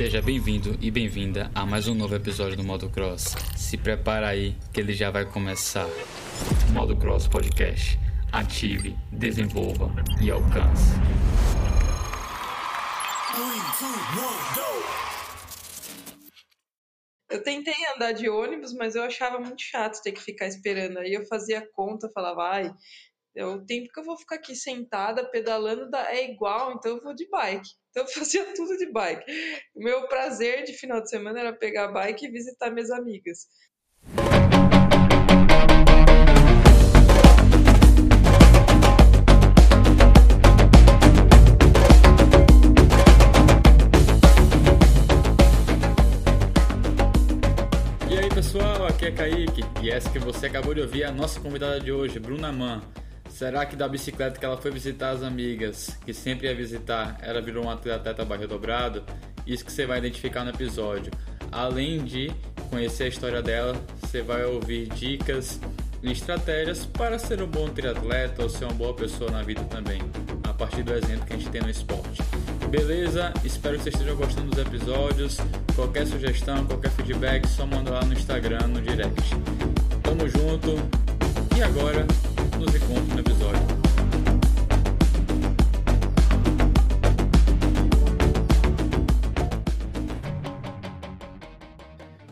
Seja bem-vindo e bem-vinda a mais um novo episódio do Modo Cross. Se prepara aí que ele já vai começar. Modo Cross Podcast. Ative, desenvolva e alcance. Eu tentei andar de ônibus, mas eu achava muito chato ter que ficar esperando. Aí eu fazia conta, falava, ai, o tempo que eu vou ficar aqui sentada pedalando é igual, então eu vou de bike. Então eu fazia tudo de bike. O meu prazer de final de semana era pegar a bike e visitar minhas amigas. pessoal, aqui é Kaique e essa que você acabou de ouvir é a nossa convidada de hoje, Bruna Man. Será que da bicicleta que ela foi visitar as amigas, que sempre ia visitar, ela virou um atleta barril dobrado? Isso que você vai identificar no episódio. Além de conhecer a história dela, você vai ouvir dicas e estratégias para ser um bom triatleta ou ser uma boa pessoa na vida também, a partir do exemplo que a gente tem no esporte. Beleza? Espero que vocês estejam gostando dos episódios. Qualquer sugestão, qualquer feedback, só manda lá no Instagram, no direct. Tamo junto e agora nos encontro no episódio.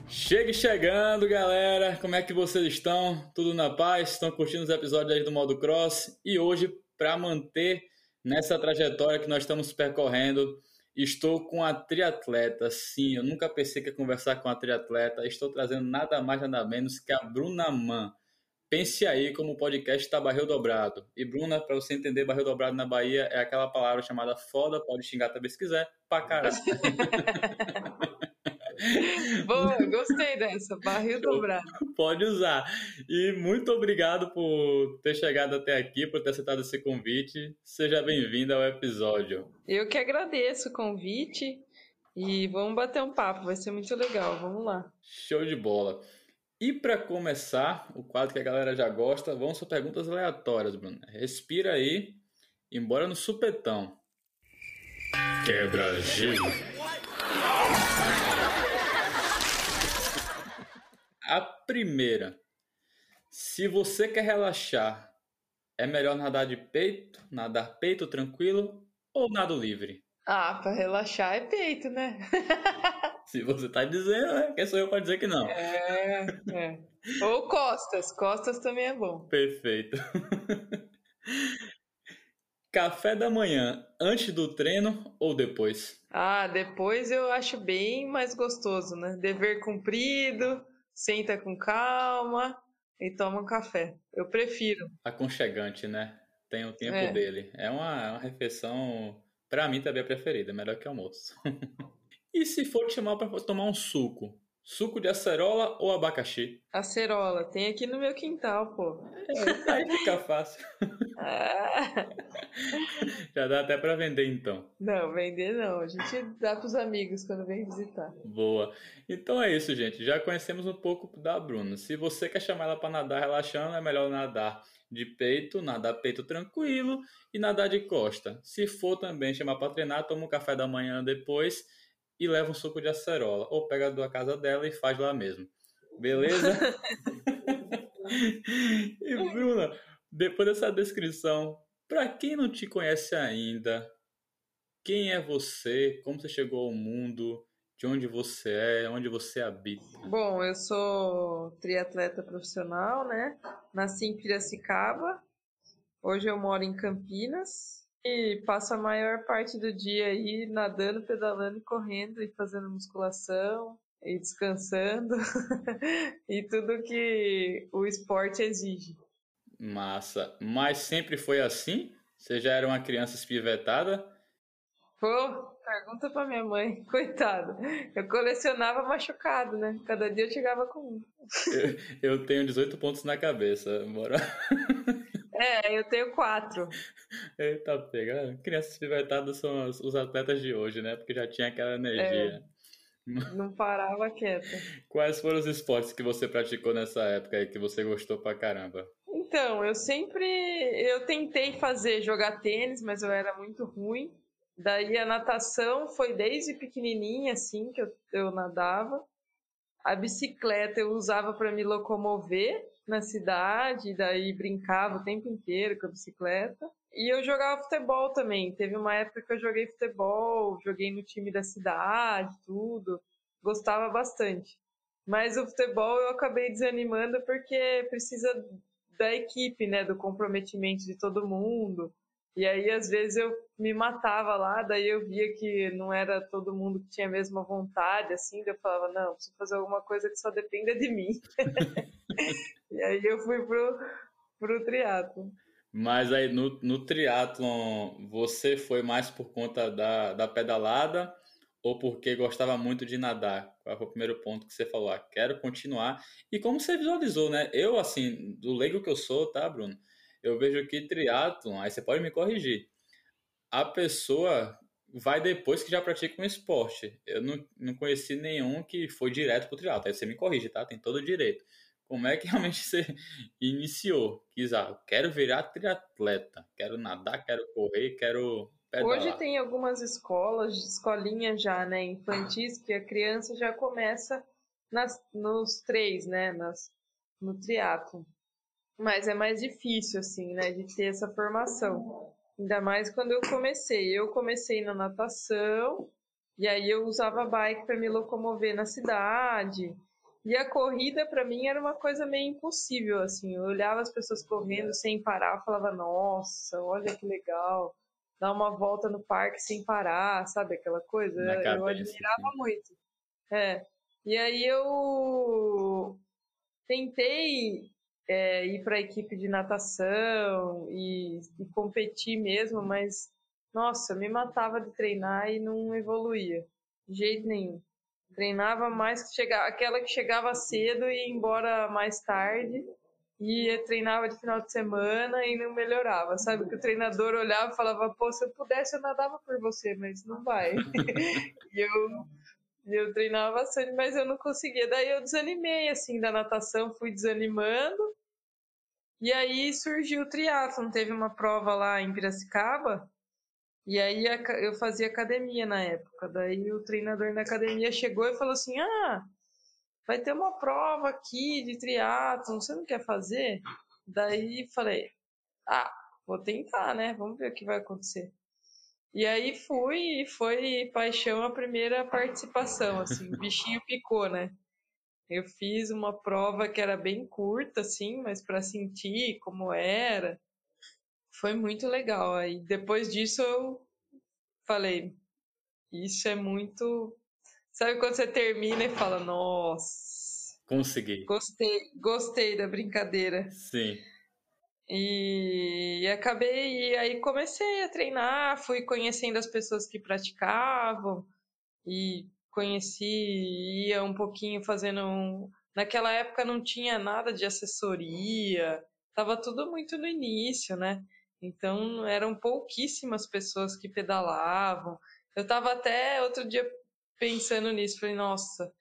Chegue chegando, galera! Como é que vocês estão? Tudo na paz? Estão curtindo os episódios do Modo Cross? E hoje, para manter Nessa trajetória que nós estamos percorrendo, estou com a triatleta. Sim, eu nunca pensei que ia conversar com a triatleta. Estou trazendo nada mais, nada menos que a Bruna Man. Pense aí como o podcast está barril dobrado. E Bruna, para você entender barril dobrado na Bahia, é aquela palavra chamada foda, pode xingar também se quiser, pra caralho. Boa, gostei dessa, barril dobrado. Pode usar. E muito obrigado por ter chegado até aqui, por ter aceitado esse convite. Seja bem-vinda ao episódio. Eu que agradeço o convite e vamos bater um papo, vai ser muito legal. Vamos lá. Show de bola. E para começar, o quadro que a galera já gosta, vamos para perguntas aleatórias, Bruno. Respira aí, embora no supetão. Quebra gelo. A primeira, se você quer relaxar, é melhor nadar de peito, nadar peito tranquilo ou nado livre? Ah, para relaxar é peito, né? se você tá dizendo, né? Quem sou eu para dizer que não? É, é. Ou costas, costas também é bom. Perfeito. Café da manhã antes do treino ou depois? Ah, depois eu acho bem mais gostoso, né? Dever cumprido, senta com calma e toma um café. Eu prefiro. Aconchegante, né? Tem o tempo é. dele. É uma, é uma refeição, para mim, também é preferida. Melhor que almoço. e se for te chamar para tomar um suco? Suco de acerola ou abacaxi? Acerola, tem aqui no meu quintal, pô. É, aí fica fácil. Ah. Já dá até para vender então. Não, vender não. A gente dá pros amigos quando vem visitar. Boa. Então é isso, gente. Já conhecemos um pouco da Bruna. Se você quer chamar ela para nadar relaxando, é melhor nadar de peito, nadar peito tranquilo e nadar de costa. Se for também chamar para treinar, toma um café da manhã depois e leva um suco de acerola. Ou pega da casa dela e faz lá mesmo. Beleza? e Bruna, depois dessa descrição, para quem não te conhece ainda, quem é você? Como você chegou ao mundo? De onde você é? Onde você habita? Bom, eu sou triatleta profissional, né? Nasci em Piracicaba. Hoje eu moro em Campinas e passo a maior parte do dia aí nadando, pedalando, correndo e fazendo musculação e descansando e tudo que o esporte exige. Massa. Mas sempre foi assim? Você já era uma criança espivetada? Pô, pergunta pra minha mãe, coitado. Eu colecionava machucado, né? Cada dia eu chegava com um. Eu, eu tenho 18 pontos na cabeça, mora. É, eu tenho quatro. Eita, pega. Crianças libertadas são os, atletas de hoje, né? Porque já tinha aquela energia. É, não parava quieta. Quais foram os esportes que você praticou nessa época aí que você gostou pra caramba? Então, eu sempre. Eu tentei fazer jogar tênis, mas eu era muito ruim. Daí a natação foi desde pequenininha, assim, que eu, eu nadava. A bicicleta eu usava para me locomover na cidade, daí brincava o tempo inteiro com a bicicleta. E eu jogava futebol também. Teve uma época que eu joguei futebol, joguei no time da cidade, tudo. Gostava bastante. Mas o futebol eu acabei desanimando porque precisa da equipe, né, do comprometimento de todo mundo. E aí, às vezes, eu me matava lá, daí eu via que não era todo mundo que tinha a mesma vontade, assim, daí eu falava, não, preciso fazer alguma coisa que só dependa de mim. e aí eu fui pro, pro triatlo. Mas aí no, no triatlon, você foi mais por conta da, da pedalada ou porque gostava muito de nadar? Qual foi o primeiro ponto que você falou? Ah, quero continuar. E como você visualizou, né? Eu, assim, do leigo que eu sou, tá, Bruno? Eu vejo que triatlon, aí você pode me corrigir. A pessoa vai depois que já pratica um esporte. Eu não, não conheci nenhum que foi direto pro triatlon. Aí você me corrige, tá? Tem todo o direito. Como é que realmente você iniciou? Quis, ah, quero virar triatleta. Quero nadar, quero correr, quero Pedalar. Hoje tem algumas escolas, escolinhas já, né, infantis, que a criança já começa nas, nos três, né, nas, no triatlo. Mas é mais difícil, assim, né, de ter essa formação. Ainda mais quando eu comecei. Eu comecei na natação, e aí eu usava bike para me locomover na cidade. E a corrida para mim era uma coisa meio impossível, assim. Eu olhava as pessoas correndo sem parar, falava: "Nossa, olha que legal" dar uma volta no parque sem parar, sabe? Aquela coisa. eu admirava muito. É. E aí eu tentei é, ir para a equipe de natação e, e, competir mesmo, mas nossa, me matava de treinar e não evoluía de jeito nenhum. Treinava mais que chegava, aquela que chegava cedo e ia embora mais tarde e treinava de final de semana e não melhorava, sabe? Que o treinador olhava e falava, pô, se eu pudesse eu nadava por você, mas não vai. e eu, eu treinava bastante, mas eu não conseguia. Daí eu desanimei, assim, da natação, fui desanimando. E aí surgiu o triatlon, teve uma prova lá em Piracicaba, e aí eu fazia academia na época. Daí o treinador na academia chegou e falou assim, ah vai ter uma prova aqui de triatlon, você não quer fazer? Daí falei, ah, vou tentar, né? Vamos ver o que vai acontecer. E aí fui e foi paixão a primeira participação, assim, o bichinho picou, né? Eu fiz uma prova que era bem curta, assim, mas para sentir como era, foi muito legal. Aí depois disso eu falei, isso é muito Sabe quando você termina e fala, nossa. Consegui. Gostei, gostei da brincadeira. Sim. E, e acabei, e aí comecei a treinar, fui conhecendo as pessoas que praticavam e conheci, ia um pouquinho fazendo um... Naquela época não tinha nada de assessoria, tava tudo muito no início, né? Então eram pouquíssimas pessoas que pedalavam. Eu tava até outro dia pensando nisso. Falei, nossa,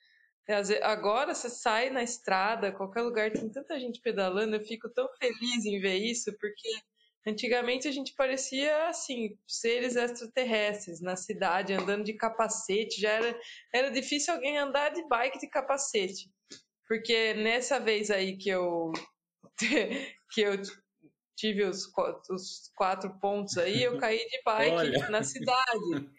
agora você sai na estrada, qualquer lugar tem tanta gente pedalando, eu fico tão feliz em ver isso, porque antigamente a gente parecia assim, seres extraterrestres na cidade, andando de capacete, já era, era difícil alguém andar de bike de capacete. Porque nessa vez aí que eu que eu tive os, os quatro pontos aí, eu caí de bike Olha. na cidade.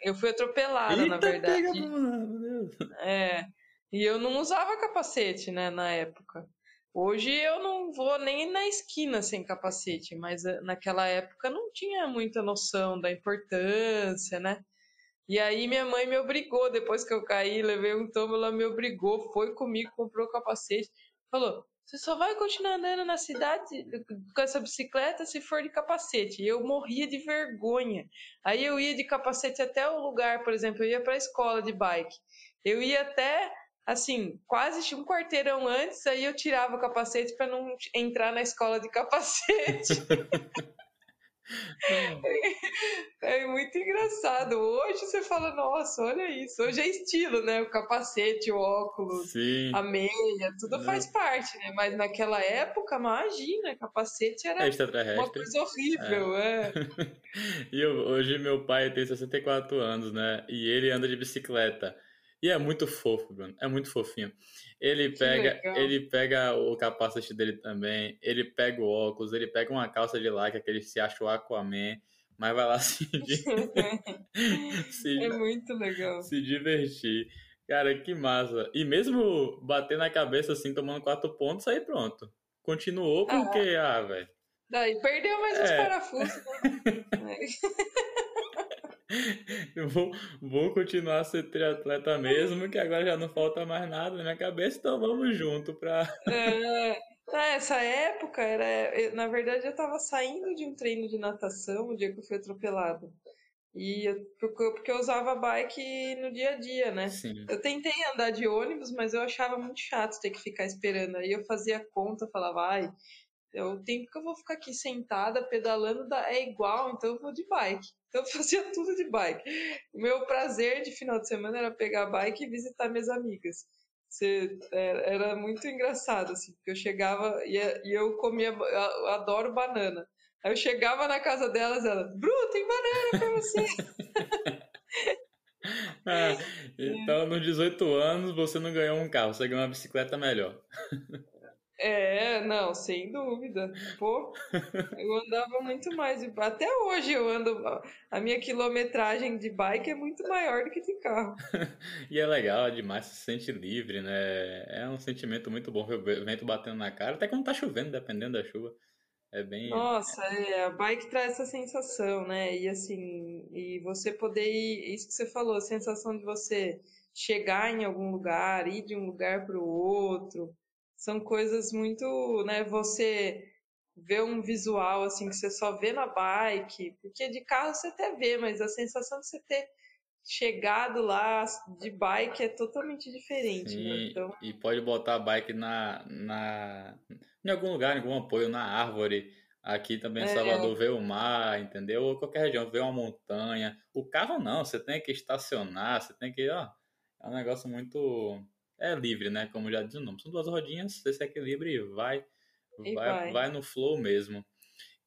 Eu fui atropelada, Eita, na verdade. Pega, meu Deus. É. E eu não usava capacete, né, na época. Hoje eu não vou nem na esquina sem capacete, mas eh, naquela época não tinha muita noção da importância, né? E aí minha mãe me obrigou, depois que eu caí, levei um tombo, ela me obrigou, foi comigo, comprou o capacete, falou: você só vai continuar andando na cidade com essa bicicleta se for de capacete. E eu morria de vergonha. Aí eu ia de capacete até o lugar, por exemplo, eu ia para a escola de bike. Eu ia até, assim, quase um quarteirão antes, aí eu tirava o capacete para não entrar na escola de capacete. É muito engraçado. Hoje você fala, nossa, olha isso. Hoje é estilo, né? O capacete, o óculos, Sim. a meia, tudo Não. faz parte, né? Mas naquela época, imagina, capacete era uma Extraterrestre. coisa horrível, é. E eu- hoje meu pai tem 64 anos, né? E ele anda de bicicleta. E é muito fofo, Bruno. É muito fofinho. Ele Que pega, legal. ele pega o capacete dele também, ele pega o óculos, ele pega uma calça de lycra que ele se acha o Aquaman, mas vai lá se, di- se, É muito legal. se divertir. Cara, que massa. E mesmo bater na cabeça assim, tomando quatro pontos, aí pronto. Continuou porque, ah, velho. Daí perdeu mais uns É. parafusos, né? Eu vou, vou continuar a ser triatleta mesmo, que agora já não falta mais nada na minha cabeça, então vamos junto pra. É, nessa época, era, na verdade, eu estava saindo de um treino de natação o dia que eu fui atropelado. E eu, porque, eu- usava bike no dia a dia, né? Sim. Eu tentei andar de ônibus, mas eu achava muito chato ter que ficar esperando. Aí eu fazia conta, falava, ai, é o tempo que eu vou ficar aqui sentada pedalando é igual, então eu vou de bike. Então eu fazia tudo de bike. O meu prazer de final de semana era pegar a bike e visitar minhas amigas. É, era muito engraçado, assim, porque eu chegava e, eu comia, eu adoro banana. Aí eu chegava na casa delas, elas, Bru, tem banana pra você. Ah, então, nos 18 anos, você não ganhou um carro, você ganhou uma bicicleta melhor. É, não, sem dúvida. Pô, eu andava muito mais. de- Até hoje eu ando. A minha quilometragem de bike é muito maior do que de carro. E é legal é demais, se sente livre, né? É um sentimento muito bom ver o vento batendo na cara, até quando tá chovendo, dependendo da chuva. É bem. Nossa, é, a bike traz essa sensação, né? E assim, e você poder ir, isso que você falou, a sensação de você chegar em algum lugar, ir de um lugar para o outro, são coisas muito, né? Você vê um visual assim que você só vê na bike, porque de carro você até vê, mas a sensação de você ter chegado lá de bike é totalmente diferente, né? Sim, Então, e pode botar a bike na, na, em algum lugar, em algum apoio, na árvore. Aqui também em É. Salvador vê o mar, entendeu? Ou qualquer região, vê uma montanha. O carro não, você tem que estacionar, você tem que, ó, é um negócio muito, é livre, né? Como já diz o nome. São duas rodinhas, você se equilibra e vai, E vai, vai. vai no flow mesmo.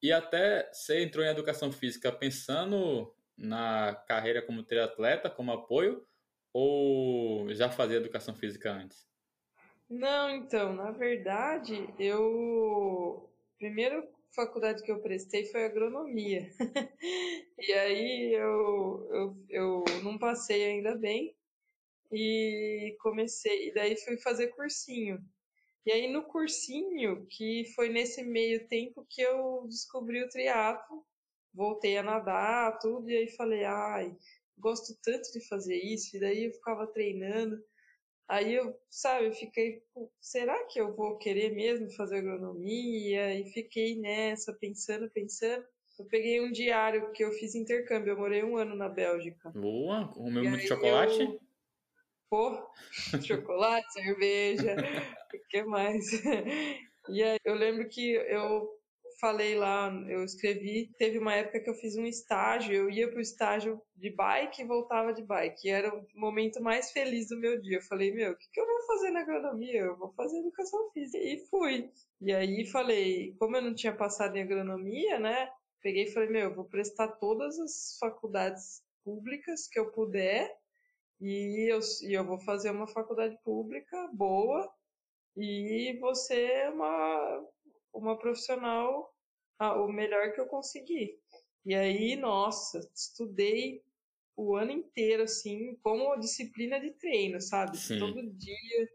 E até você entrou em educação física pensando na carreira como triatleta, como apoio, ou já fazia educação física antes? Não, então, na verdade, eu. Primeira faculdade que eu prestei foi agronomia. E aí eu, eu, eu não passei ainda bem e comecei. E daí fui fazer cursinho. E aí no cursinho, que foi nesse meio tempo que eu descobri o triatlo, voltei a nadar, tudo, e aí falei, ai, gosto tanto de fazer isso, e daí eu ficava treinando. Aí eu, sabe, fiquei, "Pô, será que eu vou querer mesmo fazer agronomia? E fiquei nessa, pensando, pensando. Eu peguei um diário que eu fiz intercâmbio, eu morei um ano na Bélgica. Boa, comeu muito chocolate? eu- Pô, chocolate, cerveja, o que mais? E aí eu lembro que eu falei lá, eu escrevi, teve uma época que eu fiz um estágio, eu ia pro estágio de bike e voltava de bike. E era o momento mais feliz do meu dia. Eu falei, meu, o que, que eu vou fazer na agronomia? Eu vou fazer educação física. E fui. E aí falei, como eu não tinha passado em agronomia, né? Peguei e falei, meu, eu vou prestar todas as faculdades públicas que eu puder e eu, e eu vou fazer uma faculdade pública boa e vou ser uma, uma profissional ah, o melhor que eu conseguir. E aí, nossa, estudei o ano inteiro, assim, como disciplina de treino, sabe? Sim. Todo dia.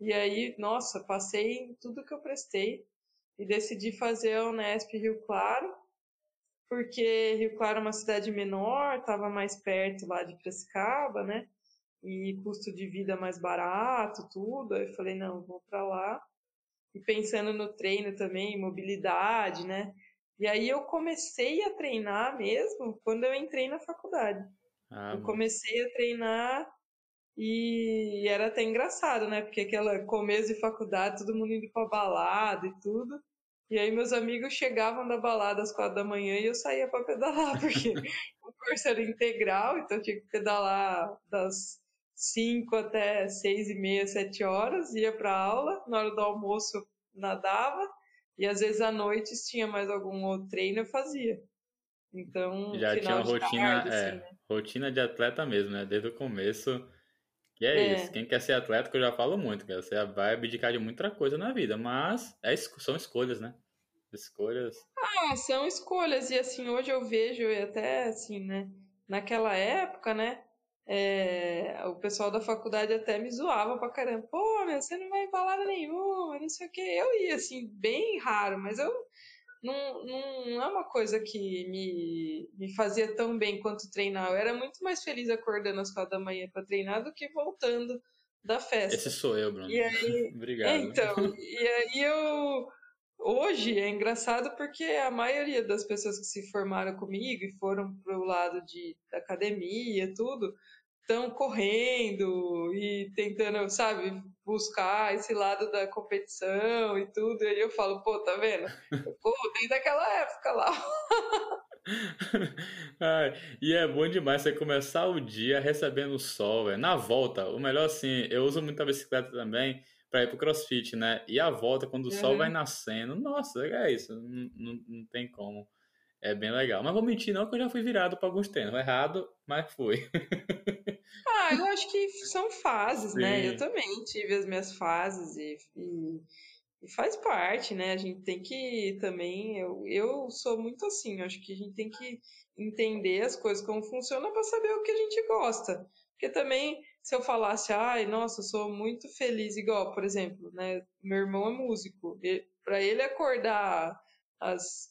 E aí, nossa, passei em tudo que eu prestei e decidi fazer a Unesp Rio Claro, porque Rio Claro é uma cidade menor, estava mais perto lá de Piracicaba, né? E custo de vida mais barato, tudo. Aí eu falei, não, vou para lá. E pensando no treino também, mobilidade, né? E aí eu comecei a treinar mesmo quando eu entrei na faculdade. Ah, Eu comecei a treinar e era até engraçado, né? Porque aquela começo de faculdade, todo mundo indo pra balada e tudo. E aí meus amigos chegavam da balada às quatro da manhã e eu saía para pedalar, porque o curso era integral, então eu tinha que pedalar das cinco até seis e meia, sete horas, ia para aula, na hora do almoço nadava, e às vezes à noite, se tinha mais algum outro treino, eu fazia. Então, já tinha uma rotina, tarde, é, assim, né? rotina de atleta mesmo, né? Desde o começo. E é, é, isso. Quem quer ser atleta, que eu já falo muito, que você vai abdicar de muita coisa na vida, mas é, são escolhas, né? Escolhas. Ah, são escolhas. E assim, hoje eu vejo, e até assim, né? Naquela época, né? É, o pessoal da faculdade até me zoava pra caramba. Pô, meu, você não vai em balada nenhuma, não sei o que. Eu ia, assim, bem raro, mas eu não, não é uma coisa que me, me fazia tão bem quanto treinar. Eu era muito mais feliz acordando às quatro da manhã para treinar do que voltando da festa. Esse sou eu, Bruno. E aí, Obrigado. É, então, e aí eu. Hoje é engraçado porque a maioria das pessoas que se formaram comigo e foram para o lado de academia, tudo, estão correndo e tentando, sabe, buscar esse lado da competição e tudo. E aí eu falo, pô, tá vendo? Corro desde aquela época lá. E é bom demais você começar o dia recebendo o sol, véio. na volta. O melhor assim, eu uso muita bicicleta também para ir pro crossfit, né? E a volta, quando o uhum. sol vai nascendo, nossa, é isso, não, não, não tem como. É bem legal. Mas vou mentir não que eu já fui virado para alguns treinos. Errado, mas fui. ah, eu acho que são fases, Sim. né? Eu também tive as minhas fases e, e, e, faz parte, né? A gente tem que também... Eu, eu sou muito assim, eu acho que a gente tem que entender as coisas como funcionam para saber o que a gente gosta. Porque também, se eu falasse, ai, nossa, eu sou muito feliz, igual, por exemplo, né? Meu irmão é músico. Para ele acordar às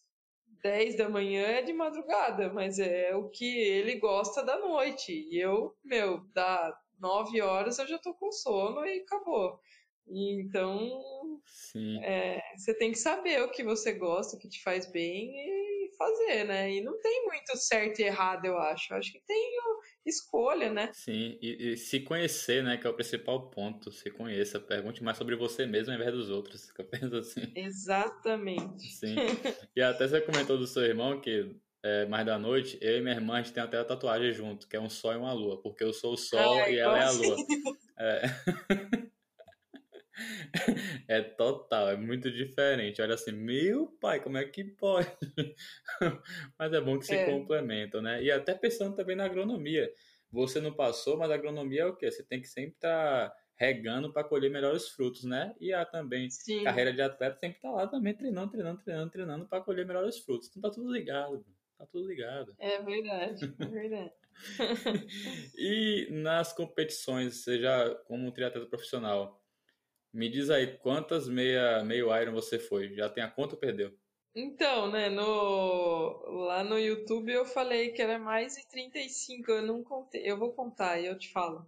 10 da manhã é de madrugada, mas é o que ele gosta da noite. E eu, meu, dá 9 horas eu já tô com sono e acabou. E então, é, você tem que saber o que você gosta, o que te faz bem e fazer, né? E não tem muito certo e errado, eu acho. Eu acho que tem escolha, né? Sim, e, e, se conhecer, né, que é o principal ponto. Se conheça, pergunte mais sobre você mesmo ao invés dos outros, que eu penso assim. Exatamente. Sim. E até você comentou do seu irmão que é, mais da noite, eu e minha irmã, a gente tem até a tatuagem junto, que é um sol e uma lua, porque eu sou o sol Ai, e ela é a lua. É. É total, é muito diferente. Olha assim, meu pai, como é que pode? mas é bom que se é. complementam, né? E até pensando também na agronomia. Você não passou, mas a agronomia é o quê? Você tem que sempre estar tá regando para colher melhores frutos, né? E a também Sim. carreira de atleta sempre estar tá lá também treinando, treinando, treinando, treinando para colher melhores frutos. Então tá tudo ligado, tá tudo ligado. É verdade, é verdade. e nas competições, seja como triatleta profissional, me diz aí, quantas meia, meio Iron você foi? Já tem a conta ou perdeu? Então, né, no, lá no YouTube eu falei que era mais de 35, eu não contei, eu vou contar e eu te falo.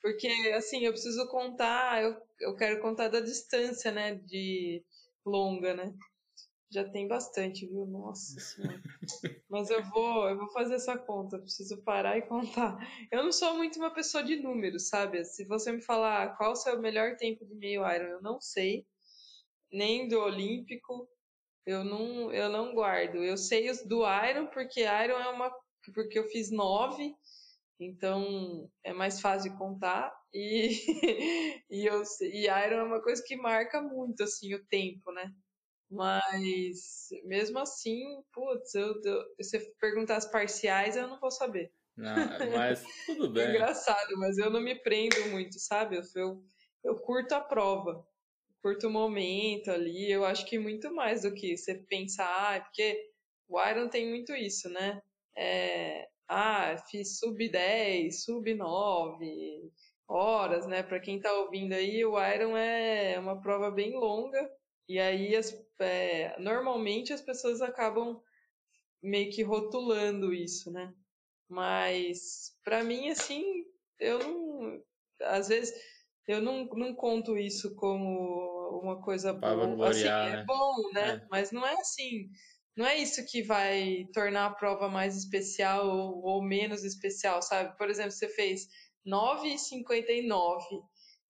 Porque, assim, eu preciso contar, eu, eu quero contar da distância, né, de longa, né. Já tem bastante, viu? Nossa senhora. Mas eu vou, eu vou fazer essa conta, preciso parar e contar. Eu não sou muito uma pessoa de números, sabe? Se você me falar qual o seu melhor tempo de meio Iron, eu não sei. Nem do Olímpico, eu não, eu não guardo. Eu sei os do Iron, porque Iron é uma. Porque eu fiz nove, então é mais fácil de contar. E, e, eu, e Iron é uma coisa que marca muito, assim, o tempo, né? Mas mesmo assim, putz, eu, eu, se você perguntar as parciais, eu não vou saber. Não, mas tudo bem. É engraçado, mas eu não me prendo muito, sabe? Eu, eu, eu curto a prova, curto o momento ali. Eu acho que muito mais do que você pensar, ah, porque o Iron tem muito isso, né? É, ah, fiz sub 10, sub 9 horas, né? Para quem tá ouvindo aí, o Iron é uma prova bem longa e aí, as, é, normalmente, as pessoas acabam meio que rotulando isso, né? Mas, para mim, assim, eu não. Às vezes, eu não, não conto isso como uma coisa boa. Assim, é né? bom, né? É. Mas não é assim. Não é isso que vai tornar a prova mais especial ou, ou menos especial, sabe? Por exemplo, você fez 9,59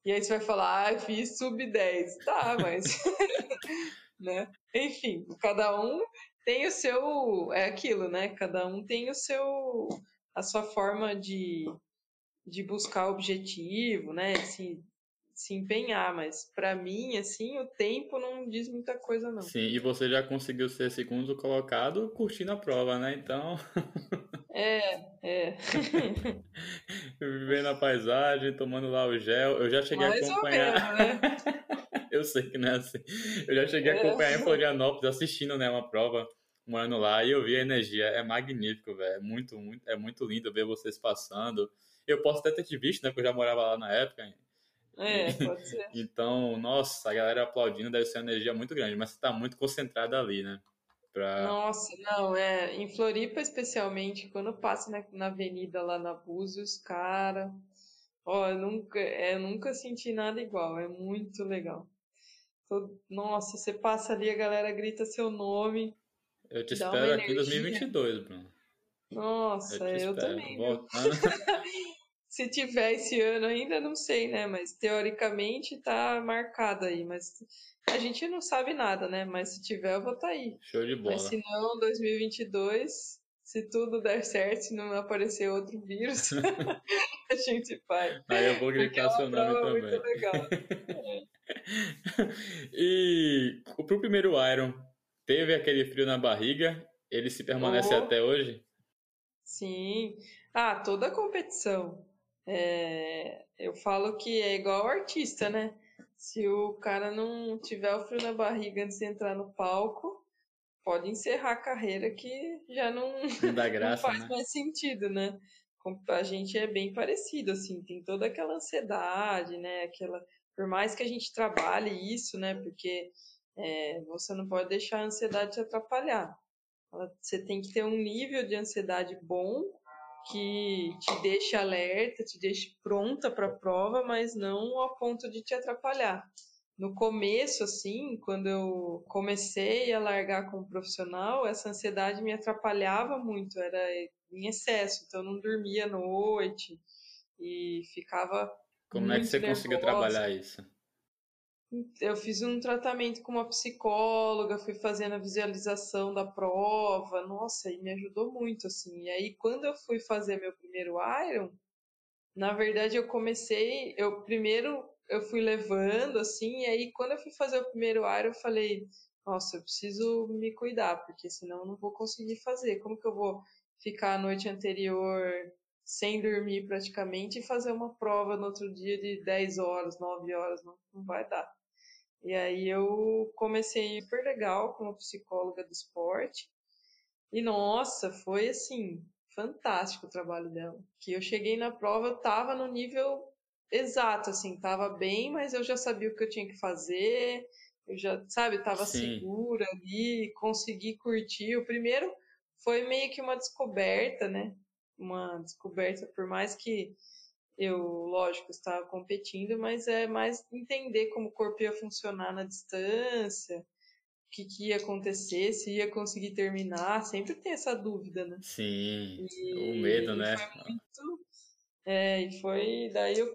e aí você vai falar, ah, fiz sub 10. Tá, mas. né? Enfim, cada um tem o seu, é aquilo, né? Cada um tem o seu, a sua forma de, de buscar objetivo, né? Se, se empenhar, mas para mim, assim, o tempo não diz muita coisa, não. Sim, e você já conseguiu ser segundo colocado curtindo a prova, né? Então. É, é. Vivendo a paisagem, tomando lá o gel. Eu já cheguei Mais a acompanhar. Menos, né? Eu sei que não é assim. Eu já cheguei a É. acompanhar em Florianópolis, assistindo, né, uma prova, morando lá, e eu vi a energia. É magnífico, velho. É muito, muito, é muito lindo ver vocês passando. Eu posso até ter te visto, né, porque eu já morava lá na época. É, pode ser. Então, nossa, a galera aplaudindo deve ser uma energia muito grande, mas você tá muito concentrado ali, né? Pra... Nossa, não, é. Em Floripa, especialmente, quando passa na, na avenida lá na Búzios, cara. Ó, eu nunca, é, eu nunca senti nada igual. É muito legal. Nossa, você passa ali, a galera grita seu nome. Eu te espero aqui em energia. 2022, Bruno. Nossa, Eu eu, também. Voltando. Se tiver esse ano ainda, não sei, né? Mas teoricamente tá marcado aí. Mas a gente não sabe nada, né? Mas se tiver, eu vou estar aí. Show de bola. Mas se não, 2022, se tudo der certo, se não aparecer outro vírus, a gente vai. Aí eu vou é gritar uma seu nome também. muito legal. E pro primeiro Iron, teve aquele frio na barriga? Ele se permanece Oh. até hoje? Sim. Ah, toda competição. É, eu falo que é igual artista, né? Se o cara não tiver o frio na barriga antes de entrar no palco, pode encerrar a carreira que já não, Não dá não graça, faz né? mais sentido, né? A gente é bem parecido, assim, tem toda aquela ansiedade, né? Aquela, por mais que a gente trabalhe isso, né? Porque é, você não pode deixar a ansiedade te atrapalhar. Você tem que ter um nível de ansiedade bom que te deixe alerta, te deixe pronta para a prova, mas não ao ponto de te atrapalhar. No começo, assim, quando eu comecei a largar como profissional, essa ansiedade me atrapalhava muito, era em excesso, então eu não dormia à noite e ficava Como é que muito você conseguiu nervosa. trabalhar isso? Eu fiz um tratamento com uma psicóloga, fui fazendo a visualização da prova, nossa, e me ajudou muito, assim. E aí, quando eu fui fazer meu primeiro Iron, na verdade, eu comecei, eu primeiro eu fui levando, assim, e aí, quando eu fui fazer o primeiro Iron, eu falei, nossa, eu preciso me cuidar, porque senão eu não vou conseguir fazer. Como que eu vou ficar a noite anterior sem dormir praticamente e fazer uma prova no outro dia de 10 horas, 9 horas? Não, não vai dar. E aí eu comecei super legal com uma psicóloga do esporte. E nossa, foi assim, fantástico o trabalho dela. Que eu cheguei na prova, eu tava no nível exato, assim, tava bem, mas eu já sabia o que eu tinha que fazer. Eu já, sabe, tava Sim. segura ali, consegui curtir. O primeiro foi meio que uma descoberta, né? Uma descoberta, por mais que eu, lógico, estava competindo, mas é mais entender como o corpo ia funcionar na distância, o que, que ia acontecer, se ia conseguir terminar, sempre tem essa dúvida, né? Sim, E o medo, né? foi muito. É, e foi. Daí eu,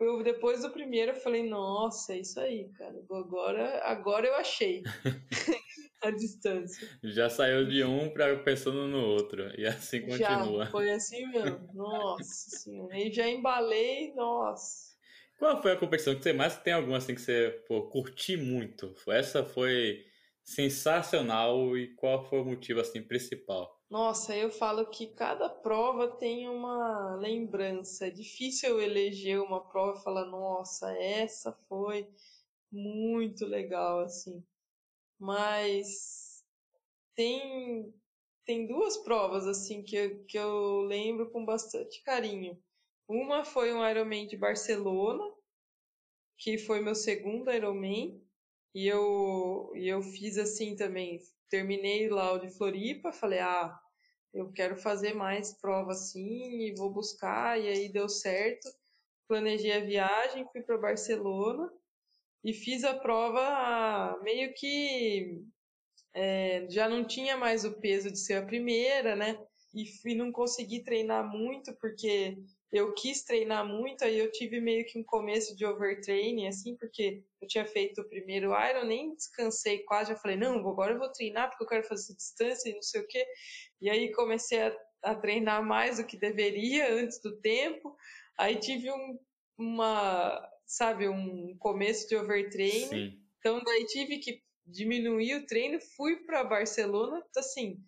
eu, depois do primeiro, eu falei, nossa, é isso aí, cara. Agora, agora eu achei a distância. Já saiu de um para pensando no outro. E assim continua. Já, foi assim mesmo. Nossa senhora. E já embalei, nossa. Qual foi a competição que você mais tem alguma assim que você pô, curti muito? Essa foi sensacional e qual foi o motivo assim principal? Nossa, eu falo que cada prova tem uma lembrança. É difícil eu eleger uma prova e falar, nossa, essa foi muito legal, assim. Mas tem, tem duas provas, assim, que eu, que eu lembro com bastante carinho. Uma foi um Ironman de Barcelona, que foi meu segundo Ironman, e eu, e eu fiz assim também. Terminei lá o de Floripa, falei, ah, eu quero fazer mais prova assim e vou buscar, e aí deu certo. Planejei a viagem, fui para Barcelona e fiz a prova ah, meio que é, já não tinha mais o peso de ser a primeira, né? E, e não consegui treinar muito porque eu quis treinar muito, aí eu tive meio que um começo de overtraining, assim, porque eu tinha feito o primeiro Iron, nem descansei quase, já falei, não, agora eu vou treinar porque eu quero fazer distância e não sei o quê. E aí comecei a, a treinar mais do que deveria antes do tempo. Aí tive um, uma, sabe, um começo de overtraining. Sim. Então daí tive que diminuir o treino, fui para Barcelona, assim,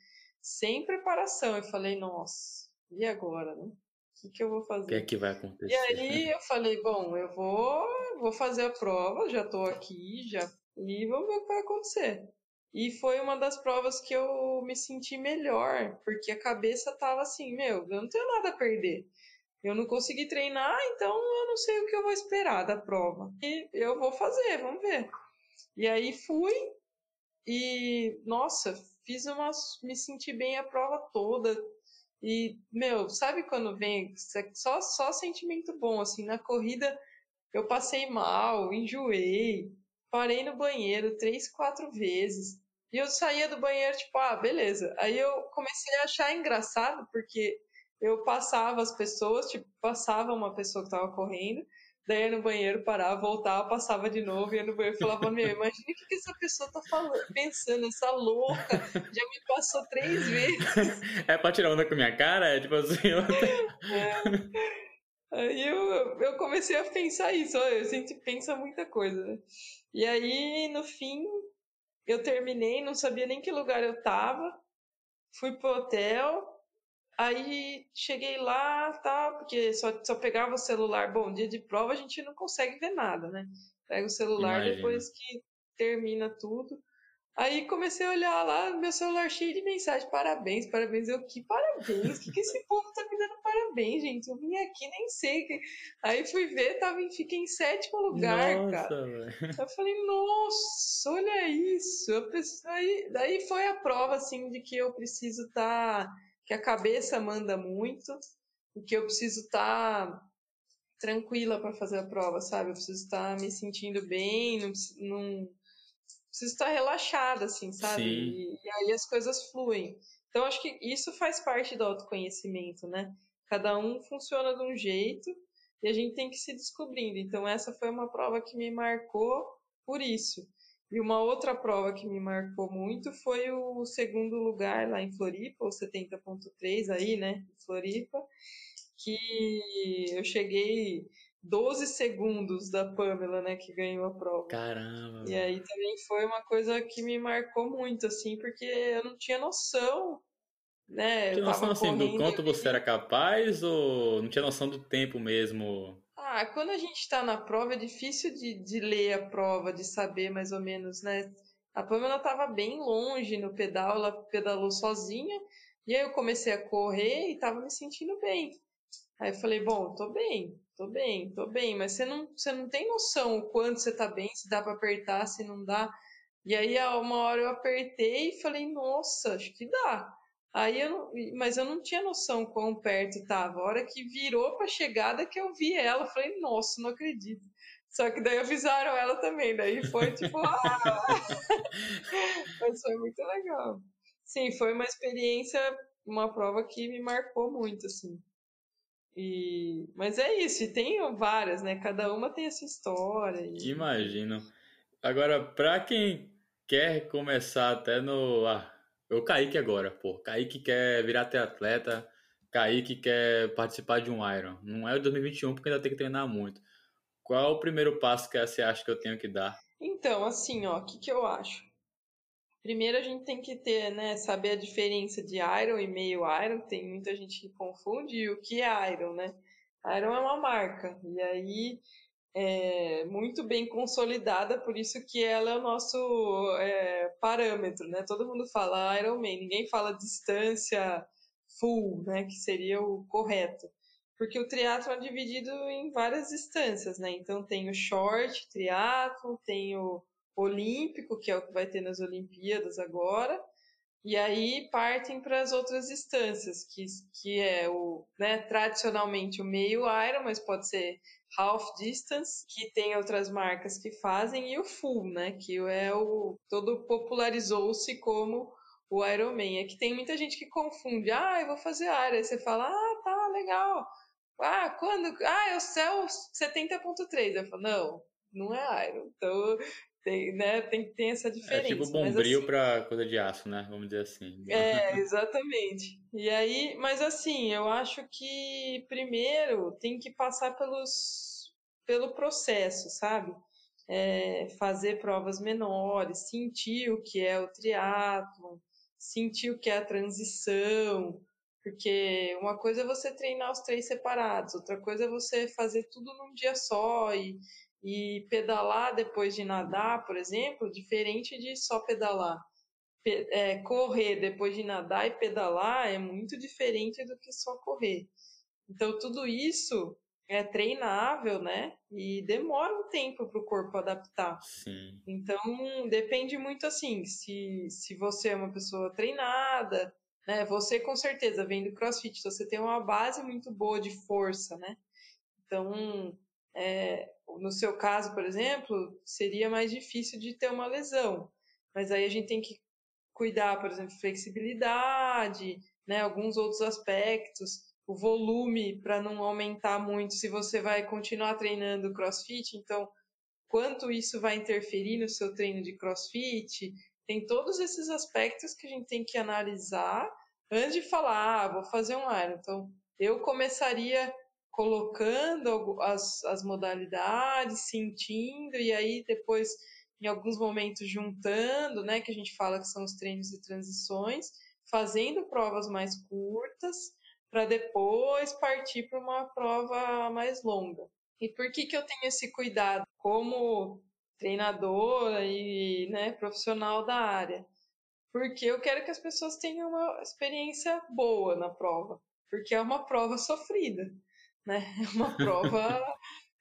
sem preparação. Eu falei, nossa, e agora, né? O que, que eu vou fazer? O que é que vai acontecer? E aí eu falei, bom, eu vou, vou fazer a prova, já estou aqui, já e vamos ver o que vai acontecer. E foi uma das provas que eu me senti melhor, porque a cabeça tava assim, meu, eu não tenho nada a perder. Eu não consegui treinar, então eu não sei o que eu vou esperar da prova. E eu vou fazer, vamos ver. E aí fui e, nossa, fiz uma. me senti bem a prova toda. E, meu, sabe quando vem só, só sentimento bom, assim, na corrida eu passei mal, enjoei, parei no banheiro três, quatro vezes. E eu saía do banheiro, tipo, ah, beleza. Aí eu comecei a achar engraçado, porque eu passava as pessoas, tipo, passava uma pessoa que tava correndo, daí ia no banheiro, parava, voltava, passava de novo, ia no banheiro e falava, meu, imagina o que, essa pessoa tá falando, pensando, essa louca, já me passou três vezes. É pra tirar onda com a minha cara? É tipo assim. é. Aí eu, eu comecei a pensar isso, a gente pensa muita coisa, né? E aí, no fim, eu terminei, não sabia nem que lugar eu tava, fui pro hotel, Aí cheguei lá, tá, porque só, só pegava o celular. Bom, dia de prova a gente não consegue ver nada, né? Pega o celular Imagina. depois que termina tudo. Aí comecei a olhar lá, meu celular cheio de mensagem, parabéns, parabéns. Eu, que parabéns? O que, que esse povo tá me dando parabéns, gente? Eu vim aqui, nem sei. Aí fui ver, tava em, fiquei em sétimo lugar, nossa, cara. Véio. Eu falei, nossa, olha isso. Eu, aí, daí foi a prova, assim, de que eu preciso estar. Tá que a cabeça manda muito e que eu preciso estar tá tranquila para fazer a prova, sabe? Eu preciso estar tá me sentindo bem, não, não preciso estar tá relaxada, assim, sabe? E, e, aí as coisas fluem. Então, acho que isso faz parte do autoconhecimento, né? Cada um funciona de um jeito e a gente tem que se descobrindo. Então, essa foi uma prova que me marcou por isso. E uma outra prova que me marcou muito foi o segundo lugar lá em Floripa, o 70.3 aí, né, em Floripa, que eu cheguei 12 segundos da Pamela, né, que ganhou a prova. Caramba! E aí também foi uma coisa que me marcou muito, assim, porque eu não tinha noção, né? Tinha noção, assim, do quanto você era capaz ou não tinha noção do tempo mesmo? Ah, quando a gente está na prova é difícil de, de ler a prova, de saber mais ou menos, né? A Pamela estava bem longe no pedal, ela pedalou sozinha, e aí eu comecei a correr e estava me sentindo bem. Aí eu falei, bom, tô bem, tô bem, tô bem, mas você não, você não tem noção o quanto você tá bem, se dá para apertar, se não dá. E aí, uma hora eu apertei e falei, nossa, acho que dá. Aí eu mas eu não tinha noção quão perto estava. A hora que virou para a chegada que eu vi ela, falei, nossa, não acredito. Só que daí avisaram ela também, daí foi tipo, ah! mas foi muito legal. Sim, foi uma experiência, uma prova que me marcou muito, assim. E... Mas é isso, e tem várias, né? Cada uma tem essa história. E... Imagino. Agora, para quem quer começar até no. Ah eu Kaique agora, pô. Kaique quer virar atleta, Kaique quer participar de um Iron. Não é o 2021 porque ainda tem que treinar muito. Qual é o primeiro passo que você acha que eu tenho que dar? Então, assim, ó, o que, que eu acho? Primeiro a gente tem que ter, né, saber a diferença de Iron e meio Iron. Tem muita gente que confunde o que é Iron, né? Iron é uma marca. E aí é, muito bem consolidada, por isso que ela é o nosso é, parâmetro, né? Todo mundo fala Ironman, ninguém fala distância full, né? Que seria o correto. Porque o triatlo é dividido em várias distâncias, né? Então tem o short triatlo, tem o olímpico, que é o que vai ter nas Olimpíadas agora, e aí partem para as outras distâncias, que, que é o, né, tradicionalmente o meio Iron, mas pode ser half distance, que tem outras marcas que fazem, e o full, né, que é o todo popularizou-se como o Ironman. É que tem muita gente que confunde, ah, eu vou fazer Iron, aí você fala, ah, tá, legal. Ah, quando? Ah, é o céu 70.3. Eu falo, não, não é Iron. Então, tem, né, tem, tem essa diferença. É tipo bombril assim, para coisa de aço, né? Vamos dizer assim. É, exatamente. E aí, mas assim, eu acho que primeiro tem que passar pelos, pelo processo, sabe? É, fazer provas menores, sentir o que é o triatlo, sentir o que é a transição, porque uma coisa é você treinar os três separados, outra coisa é você fazer tudo num dia só e, e pedalar depois de nadar, por exemplo, diferente de só pedalar. É, correr depois de nadar e pedalar é muito diferente do que só correr. Então, tudo isso é treinável, né? E demora um tempo para o corpo adaptar. Sim. Então, depende muito assim, se, se você é uma pessoa treinada, né? Você com certeza vem do CrossFit, você tem uma base muito boa de força, né? Então, é, no seu caso, por exemplo, seria mais difícil de ter uma lesão. Mas aí a gente tem que cuidar, por exemplo, flexibilidade, né, alguns outros aspectos, o volume para não aumentar muito se você vai continuar treinando crossfit, então quanto isso vai interferir no seu treino de crossfit, tem todos esses aspectos que a gente tem que analisar antes de falar, ah, vou fazer um Iron. Então, eu começaria colocando as, as modalidades, sentindo, e aí depois, em alguns momentos, juntando, né, que a gente fala que são os treinos e transições, fazendo provas mais curtas, para depois partir para uma prova mais longa. E por que, que eu tenho esse cuidado como treinadora e né, profissional da área? Porque eu quero que as pessoas tenham uma experiência boa na prova, porque é uma prova sofrida né? É uma prova.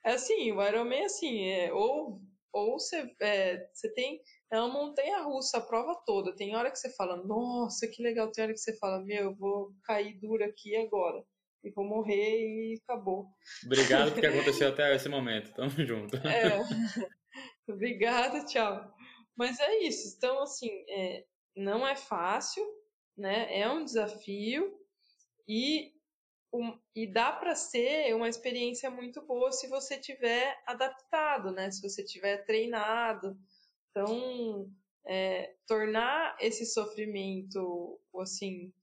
é assim, o Ironman é assim, é, ou, ou você, é, você tem. É uma montanha russa a prova toda. Tem hora que você fala, nossa, que legal. Tem hora que você fala, meu, eu vou cair dura aqui agora. E vou morrer e acabou. Obrigado porque aconteceu até esse momento. Tamo junto. É. Obrigada, tchau. Mas é isso. Então, assim, é, não é fácil, né? É um desafio. E um, e dá para ser uma experiência muito boa se você tiver adaptado, né? Se você tiver treinado. Então, é, tornar esse sofrimento, assim,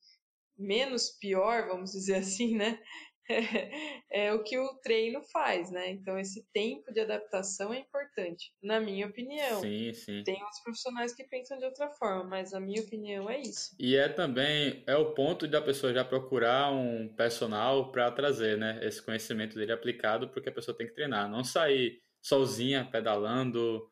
menos pior, vamos dizer assim, né? É, o que o treino faz, né? Então, esse tempo de adaptação é importante, na minha opinião. Sim, sim. Tem outros profissionais que pensam de outra forma, mas a minha opinião é isso. E é também é o ponto da pessoa já procurar um personal para trazer, né? Esse conhecimento dele aplicado, porque a pessoa tem que treinar, não sair sozinha pedalando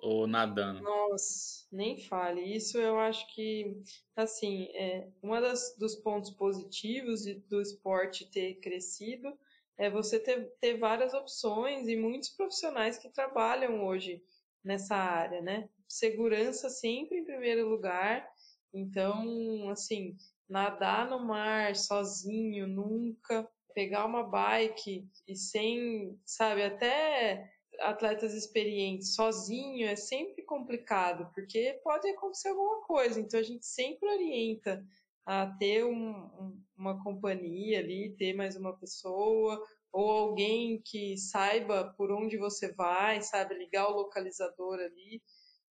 ou nadando. Nossa, nem fale. Isso eu acho que, assim, é, uma das, dos pontos positivos do esporte ter crescido é você ter, ter várias opções e muitos profissionais que trabalham hoje nessa área, né? Segurança sempre em primeiro lugar. Então, assim, nadar no mar sozinho, nunca. Pegar uma bike e sem, sabe, até atletas experientes sozinho é sempre complicado, porque pode acontecer alguma coisa. Então a gente sempre orienta a ter um, um, uma companhia ali, ter mais uma pessoa, ou alguém que saiba por onde você vai, sabe, ligar o localizador ali,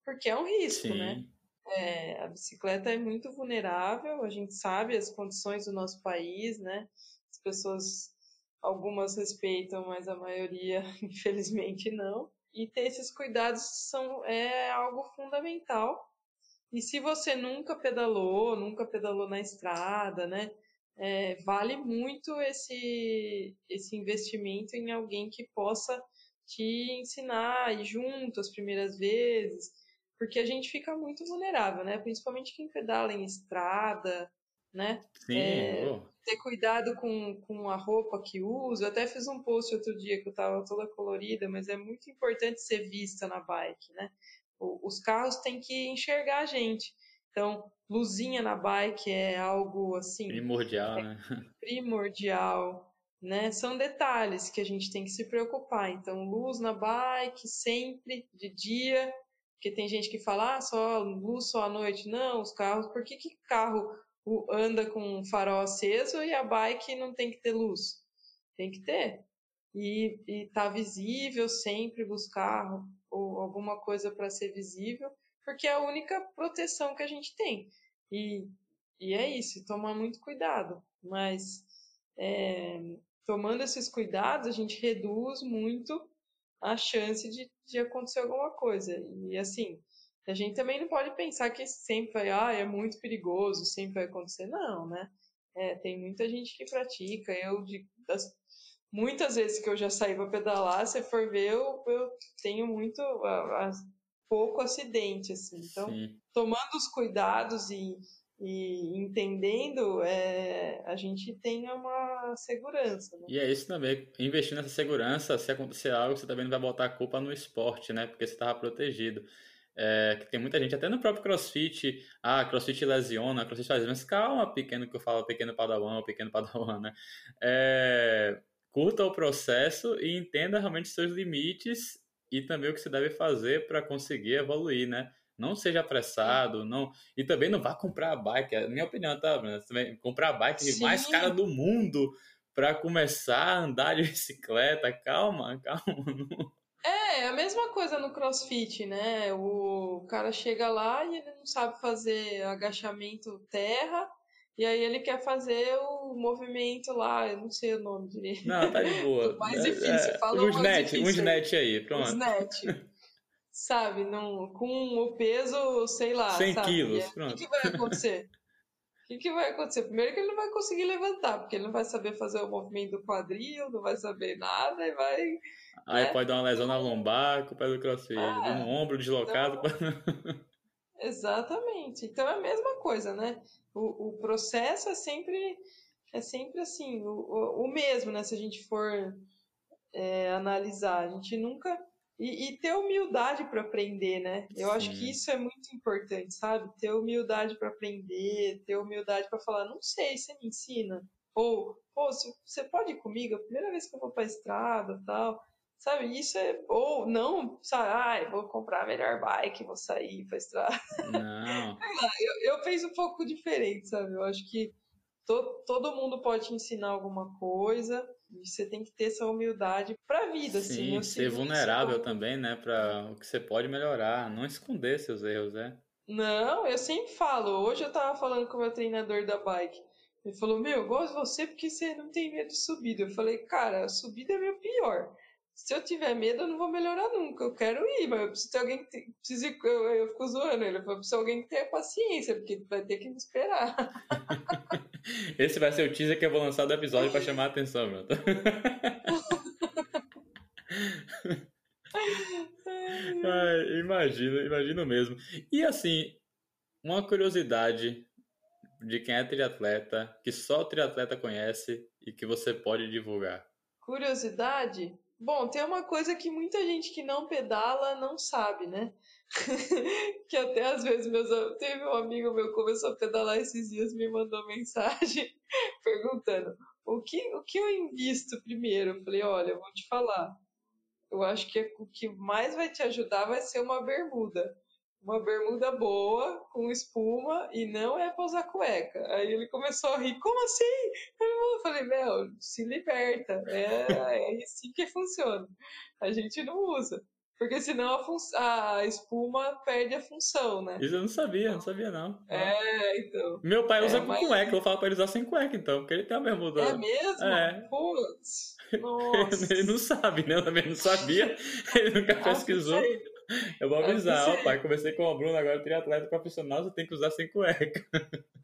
porque é um risco, Sim. né? É, a bicicleta é muito vulnerável, a gente sabe as condições do nosso país, né? As pessoas Algumas respeitam, mas a maioria, infelizmente, não. E ter esses cuidados são, é algo fundamental. E se você nunca pedalou, nunca pedalou na estrada, né? É, vale muito esse, esse investimento em alguém que possa te ensinar e junto as primeiras vezes, porque a gente fica muito vulnerável, né? Principalmente quem pedala em estrada, né? Sim, é, oh. Ter cuidado com, com a roupa que uso. Eu até fiz um post outro dia que eu estava toda colorida, mas é muito importante ser vista na bike, né? O, os carros têm que enxergar a gente. Então, luzinha na bike é algo assim. Primordial, é né? Primordial. Né? São detalhes que a gente tem que se preocupar. Então, luz na bike sempre de dia, porque tem gente que fala, ah, só luz só à noite. Não, os carros, por que, que carro anda com o farol aceso e a bike não tem que ter luz. Tem que ter. E, e tá visível sempre, buscar ou, alguma coisa para ser visível, porque é a única proteção que a gente tem. E, e é isso, tomar muito cuidado. Mas é, tomando esses cuidados, a gente reduz muito a chance de, de acontecer alguma coisa. E assim, a gente também não pode pensar que sempre vai, ah, é muito perigoso, sempre vai acontecer. Não, né? É, tem muita gente que pratica. Eu, de, das, muitas vezes que eu já saí para pedalar, se for ver, eu, eu tenho muito, a, a, pouco acidente, assim. Então, Sim. tomando os cuidados e, e entendendo, é, a gente tem uma segurança. Né? E é isso também, investir nessa segurança, se acontecer algo, você também não vai botar a culpa no esporte, né? Porque você estava protegido. É, que tem muita gente, até no próprio CrossFit, ah, CrossFit lesiona, CrossFit faz, mas calma, pequeno que eu falo, pequeno padawan, pequeno padawan, né? É, curta o processo e entenda realmente seus limites e também o que você deve fazer para conseguir evoluir, né? Não seja apressado, não e também não vá comprar a bike, é minha opinião, tá? Você comprar a bike Sim. mais cara do mundo para começar a andar de bicicleta, calma, calma. É, é a mesma coisa no crossfit, né? O cara chega lá e ele não sabe fazer agachamento terra, e aí ele quer fazer o movimento lá, eu não sei o nome direito. Não, tá de boa. o mais é, difícil, é, fala o snatch, um snatch aí, pronto. Um snatch. sabe, não, com o peso, sei lá. 100 sabe? quilos, pronto. O que, que vai acontecer? O que, que vai acontecer? Primeiro que ele não vai conseguir levantar, porque ele não vai saber fazer o movimento do quadril, não vai saber nada e vai Aí é. pode dar uma lesão na lombar com o pé do crossfit, é. um ombro deslocado. Então... Exatamente. Então é a mesma coisa, né? O, o processo é sempre, é sempre assim, o, o, mesmo, né? Se a gente for é, analisar, a gente nunca. E, e ter humildade para aprender, né? Eu Sim. acho que isso é muito importante, sabe? Ter humildade para aprender, ter humildade para falar, não sei, você me ensina. Ou, pô, você pode ir comigo? É a primeira vez que eu vou para estrada tal. Sabe, isso é. Ou não, sabe, ah, vou comprar a melhor bike, vou sair pra estrada. Não. eu, eu penso um pouco diferente, sabe? Eu acho que to, todo mundo pode te ensinar alguma coisa. E você tem que ter essa humildade pra vida, Sim, assim. ser vulnerável como... também, né? Pra o que você pode melhorar. Não esconder seus erros, né? Não, eu sempre falo. Hoje eu tava falando com o meu treinador da bike. Ele falou, meu, eu gosto de você porque você não tem medo de subida. Eu falei, cara, a subida é meu pior se eu tiver medo, eu não vou melhorar nunca. Eu quero ir, mas eu preciso ter alguém que precisa, eu, eu fico zoando ele. Eu preciso alguém que tenha paciência, porque vai ter que me esperar. Esse vai ser o teaser que eu vou lançar do episódio para chamar a atenção, meu. Ai, imagino, imagino mesmo. E assim, uma curiosidade de quem é triatleta, que só o triatleta conhece e que você pode divulgar. Curiosidade? Bom, tem uma coisa que muita gente que não pedala não sabe, né? que até às vezes meus teve um amigo meu que começou a pedalar esses dias me mandou mensagem perguntando o que o que eu invisto primeiro. Eu falei, olha, eu vou te falar. Eu acho que o que mais vai te ajudar vai ser uma bermuda uma bermuda boa, com espuma, e não é pra usar cueca. Aí ele começou a rir, como assim? Eu falei, Mel, se liberta, é, é assim que funciona. A gente não usa. Porque senão a, a, espuma perde a função, né? Isso eu não sabia, não sabia não. É, então. Meu pai usa é, com mas... cueca, eu falar pra ele usar sem cueca, então, porque ele tem a bermuda. É mesmo? É. Putz. Nossa. ele não sabe, né? Eu também não sabia. Ele nunca ah, pesquisou. Eu vou avisar, ó, pai, comecei com a Bruna, agora triatleta profissional, você tem que usar sem cueca.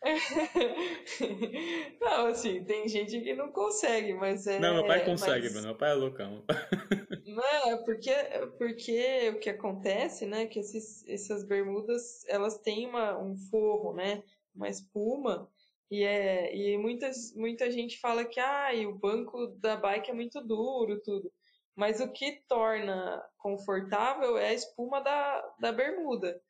Não, assim, tem gente que não consegue, mas é. Não, meu pai consegue, mas... Bruno, meu pai é loucão. Não, é porque, porque o que acontece, né, que esses, essas bermudas, elas têm uma, um forro, né, uma espuma, e, é, e muitas, muita gente fala que ah, o banco da bike é muito duro, tudo. Mas o que torna confortável é a espuma da, da bermuda.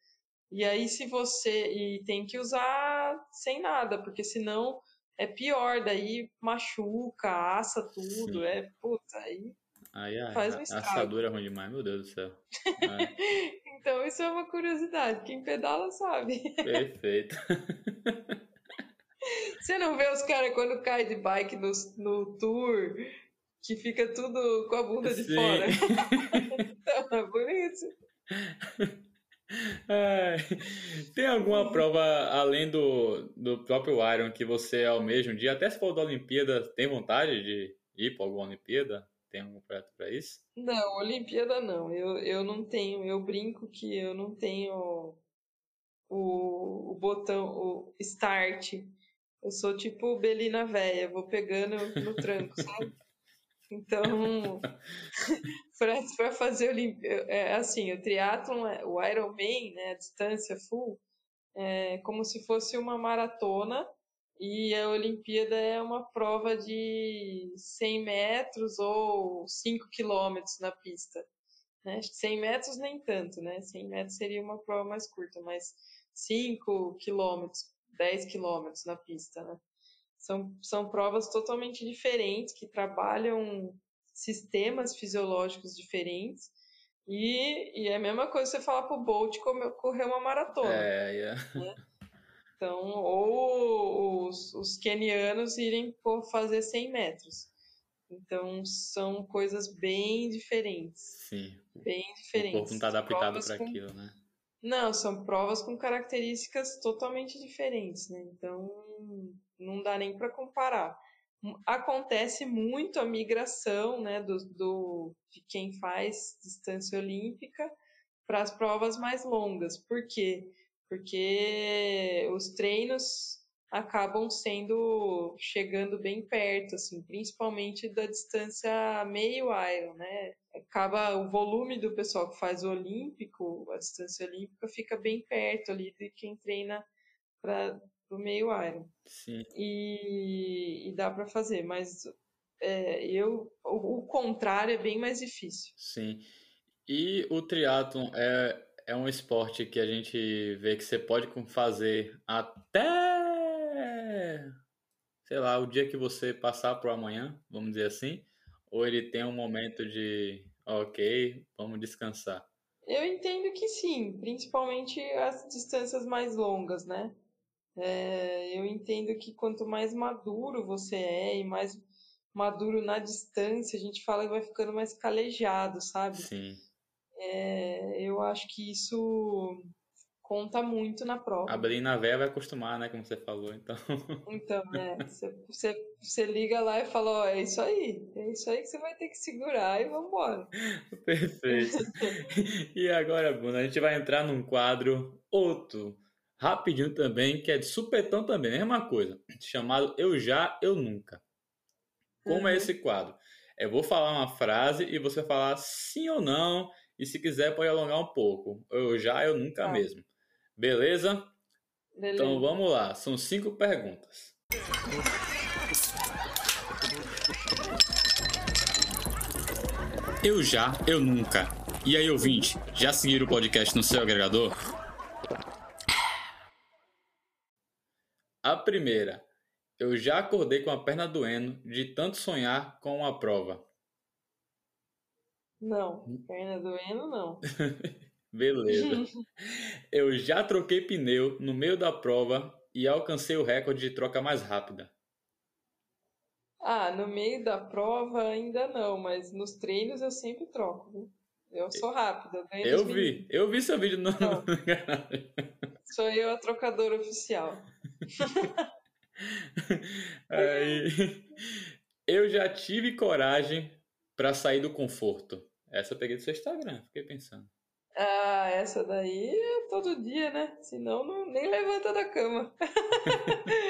E aí, se você. E tem que usar sem nada, porque senão é pior, daí machuca, assa tudo. Sim. É, puta, aí. Aí a, faz um a assadura é ruim demais, meu Deus do céu. então, isso é uma curiosidade. Quem pedala sabe. Perfeito. Você não vê os caras quando cai de bike no, no tour que fica tudo com a bunda de Sim. fora. então, é isso. Ai, tem alguma prova além do, do próprio Iron que você almeja um dia? Até se for da Olimpíada, tem vontade de ir para alguma Olimpíada? Tem algum projeto para isso? Não, Olimpíada não. Eu, eu não tenho, eu brinco que eu não tenho o, o botão, o start. Eu sou tipo Belina véia, vou pegando no tranco, sabe? Então, para fazer Olimpíada, é assim, o triatlon, é- o Ironman, né, a distância full, é como se fosse uma maratona e a Olimpíada é uma prova de 100 metros ou 5 quilômetros na pista. Né? Acho que 100 metros nem tanto, né? 100 metros seria uma prova mais curta, mas 5 quilômetros, 10 quilômetros na pista, né? São, são provas totalmente diferentes, que trabalham sistemas fisiológicos diferentes. E, e é a mesma coisa você falar pro Bolt como- correr uma maratona. É, é. Então, ou os, os kenianos irem fazer 100 metros. Então, são coisas bem diferentes. sim. Bem O diferentes. corpo não está adaptado para aquilo, né? Não, são provas com características totalmente diferentes, né? Então, não dá nem para comparar. Acontece muito a migração, né, do, do, de quem faz distância olímpica para as provas mais longas. Por quê? Porque os treinos acabam sendo chegando bem perto, assim, principalmente da distância meio Iron, né? Acaba o volume do pessoal que faz o olímpico, a distância olímpica fica bem perto ali de quem treina para o meio Iron. Sim. E, e dá para fazer, mas é, eu o, o contrário é bem mais difícil. Sim. E o triatlon é, é um esporte que a gente vê que você pode fazer até, sei lá, o dia que você passar pro amanhã, vamos dizer assim, ou ele tem um momento de, ok, vamos descansar. Eu entendo que sim, principalmente as distâncias mais longas, né? É, eu entendo que quanto mais maduro você é e mais maduro na distância, a gente fala que vai ficando mais calejado, sabe? Sim. É, eu acho que isso conta muito na prova. A Belina Véia vai acostumar, né, como você falou, então. Então, né, você, você, você liga lá e fala, ó, é isso aí, é isso aí que você vai ter que segurar e vambora. Perfeito. E agora, Bruna, a gente vai entrar num quadro outro, rapidinho também, que é de supetão também, mesma coisa, chamado Eu Já, Eu Nunca. Como é Uhum. esse quadro? Eu vou falar uma frase e você falar sim ou não, e se quiser pode alongar um pouco. Eu já, eu nunca Tá. mesmo. Beleza? Beleza. Então vamos lá, são cinco perguntas. Eu já, eu nunca. E aí, ouvinte, já seguiram o podcast no seu agregador? A primeira. Eu já acordei com a perna doendo de tanto sonhar com uma prova. Não, perna doendo, não. Beleza. Eu já troquei pneu no meio da prova e alcancei o recorde de troca mais rápida. Ah, no meio da prova ainda não, mas nos treinos eu sempre troco, viu? Eu sou rápida, ganho Eu vi, eu vi seu vídeo no, Não. canal. meninos. Sou eu a trocadora oficial. Aí, eu já tive coragem para sair do conforto. Essa eu peguei do seu Instagram, fiquei pensando. Ah, essa daí é todo dia, né? Senão não, nem levanta da cama.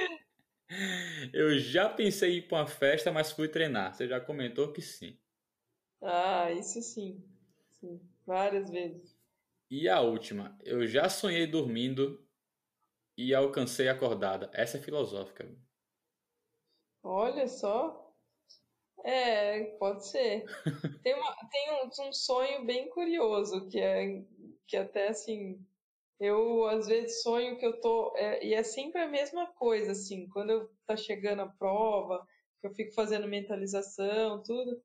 Eu já pensei em ir para uma festa, mas fui treinar. Você já comentou que sim. Ah, isso sim. Sim, várias vezes. E a última, eu já sonhei dormindo e alcancei acordada. Essa é filosófica. Olha só. É, pode ser. Tem, uma, tem um, um sonho bem curioso, que é que até assim, eu às vezes sonho que eu tô. é, e é sempre a mesma coisa, assim, quando eu tá chegando a prova, que eu fico fazendo mentalização, tudo.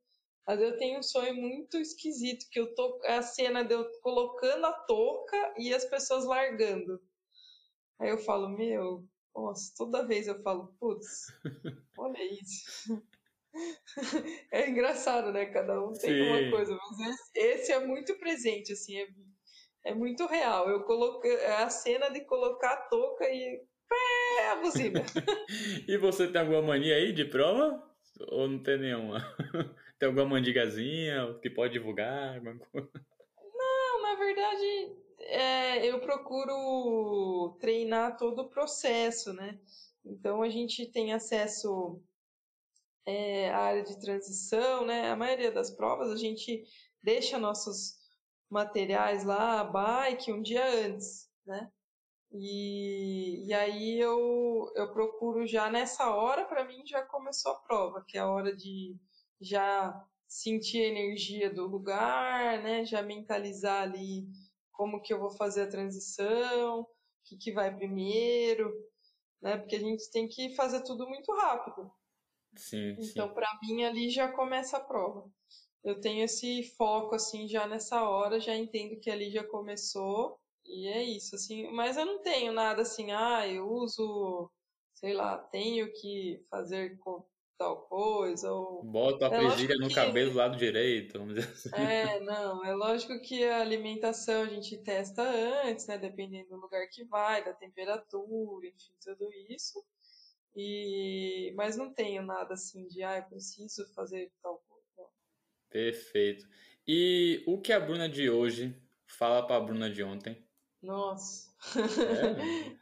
Mas eu tenho um sonho muito esquisito, que eu tô. É a cena de eu colocando a touca e as pessoas largando. Aí eu falo, meu, nossa, toda vez eu falo, putz, olha isso. É engraçado, né? Cada um tem Sim. uma coisa, mas esse, é muito presente, assim, é, é muito real. Eu coloquei é a cena de colocar a touca e pé, a buzina. e você tem alguma mania aí de prova? Ou não tem nenhuma? tem alguma mandigazinha que pode divulgar? Não, na verdade, é, eu procuro treinar todo o processo, né? Então a gente tem acesso é, à área de transição, né? A maioria das provas a gente deixa nossos materiais lá, a bike, um dia antes, né? E, e aí eu, eu procuro já nessa hora, para mim já começou a prova, que é a hora de já sentir a energia do lugar, né? Já mentalizar ali como que eu vou fazer a transição, o que, que vai primeiro, né? Porque a gente tem que fazer tudo muito rápido. Sim, então, para mim, ali já começa a prova. Eu tenho esse foco, assim, já nessa hora, já entendo que ali já começou, e é isso, assim. Mas eu não tenho nada assim, ah, eu uso, sei lá, tenho que fazer tal coisa. Ou... Bota a é presilha no que... cabelo do lado direito, vamos dizer assim. É, não, é lógico que a alimentação a gente testa antes, né? Dependendo do lugar que vai, da temperatura, enfim, tudo isso. E... Mas não tenho nada assim de, ah, eu preciso fazer tal coisa. Perfeito. E o que a Bruna de hoje fala para a Bruna de ontem? Nossa. É,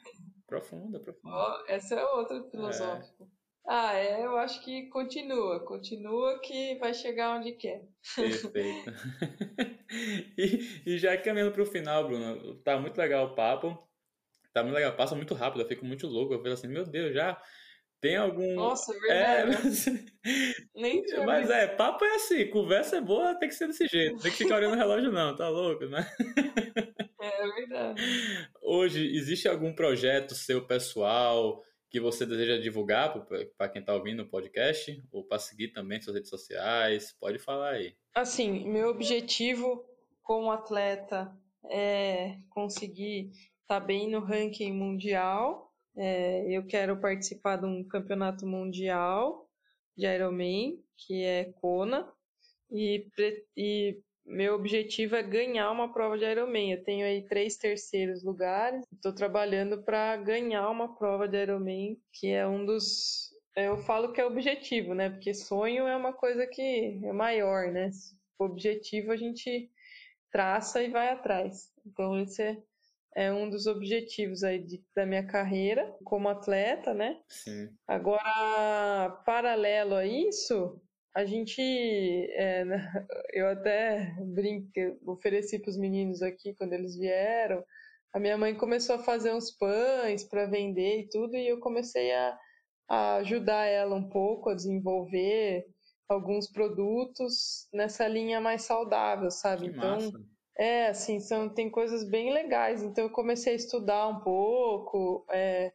profunda, profunda. Oh, essa é outra filosófica. É. Ah, é, eu acho que continua, continua que vai chegar onde quer. Perfeito. e, e já caminhando para o final, Bruno, tá muito legal o papo, tá muito legal, passa muito rápido, eu fico muito louco, eu fico assim, meu Deus, já tem algum. Nossa, é verdade. É, mas... Nem Mas é, papo é assim, conversa é boa, tem que ser desse jeito, tem que ficar olhando o relógio, não, tá louco, né? É verdade. Hoje, existe algum projeto seu pessoal? que você deseja divulgar para quem está ouvindo o podcast ou para seguir também suas redes sociais? Pode falar aí. Assim, meu objetivo como atleta é conseguir estar tá bem no ranking mundial. É, eu quero participar de um campeonato mundial de Ironman, que é Kona, e, e meu objetivo é ganhar uma prova de Ironman. Eu tenho aí três terceiros lugares. Estou trabalhando para ganhar uma prova de Ironman, que é um dos. Eu falo que é objetivo, né? Porque sonho é uma coisa que é maior, né? O objetivo a gente traça e vai atrás. Então esse é, é um dos objetivos aí de, da minha carreira como atleta, né? Sim. Agora, paralelo a isso, a gente, é, eu até brinquei, ofereci para os meninos aqui quando eles vieram. A minha mãe começou a fazer uns pães para vender e tudo, e eu comecei a, a ajudar ela um pouco a desenvolver alguns produtos nessa linha mais saudável, sabe? Que então, massa. É assim, são tem coisas bem legais. Então eu comecei a estudar um pouco, é,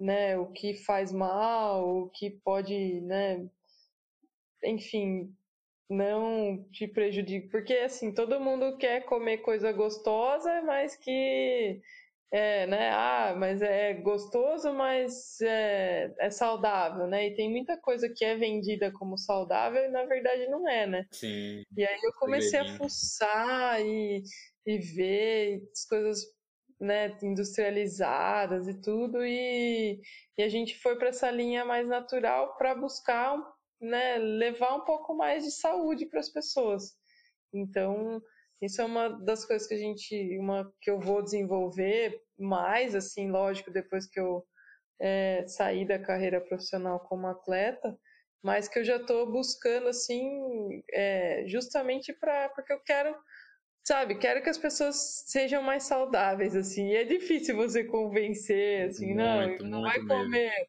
né, o que faz mal, o que pode, né, enfim, não te prejudique. Porque, assim, todo mundo quer comer coisa gostosa, mas que. É, né? Ah, mas é gostoso, mas é, é saudável, né? E tem muita coisa que é vendida como saudável e na verdade não é, né? Sim. E aí eu comecei a fuçar e, e ver as coisas né, industrializadas e tudo, e, e a gente foi para essa linha mais natural para buscar né, levar um pouco mais de saúde para as pessoas. Então, isso é uma das coisas que a gente, uma que eu vou desenvolver mais, assim, lógico, depois que eu é, sair da carreira profissional como atleta, mas que eu já estou buscando, assim, é, justamente para porque eu quero, sabe, quero que as pessoas sejam mais saudáveis, assim. E é difícil você convencer, assim, muito, não, não vai comer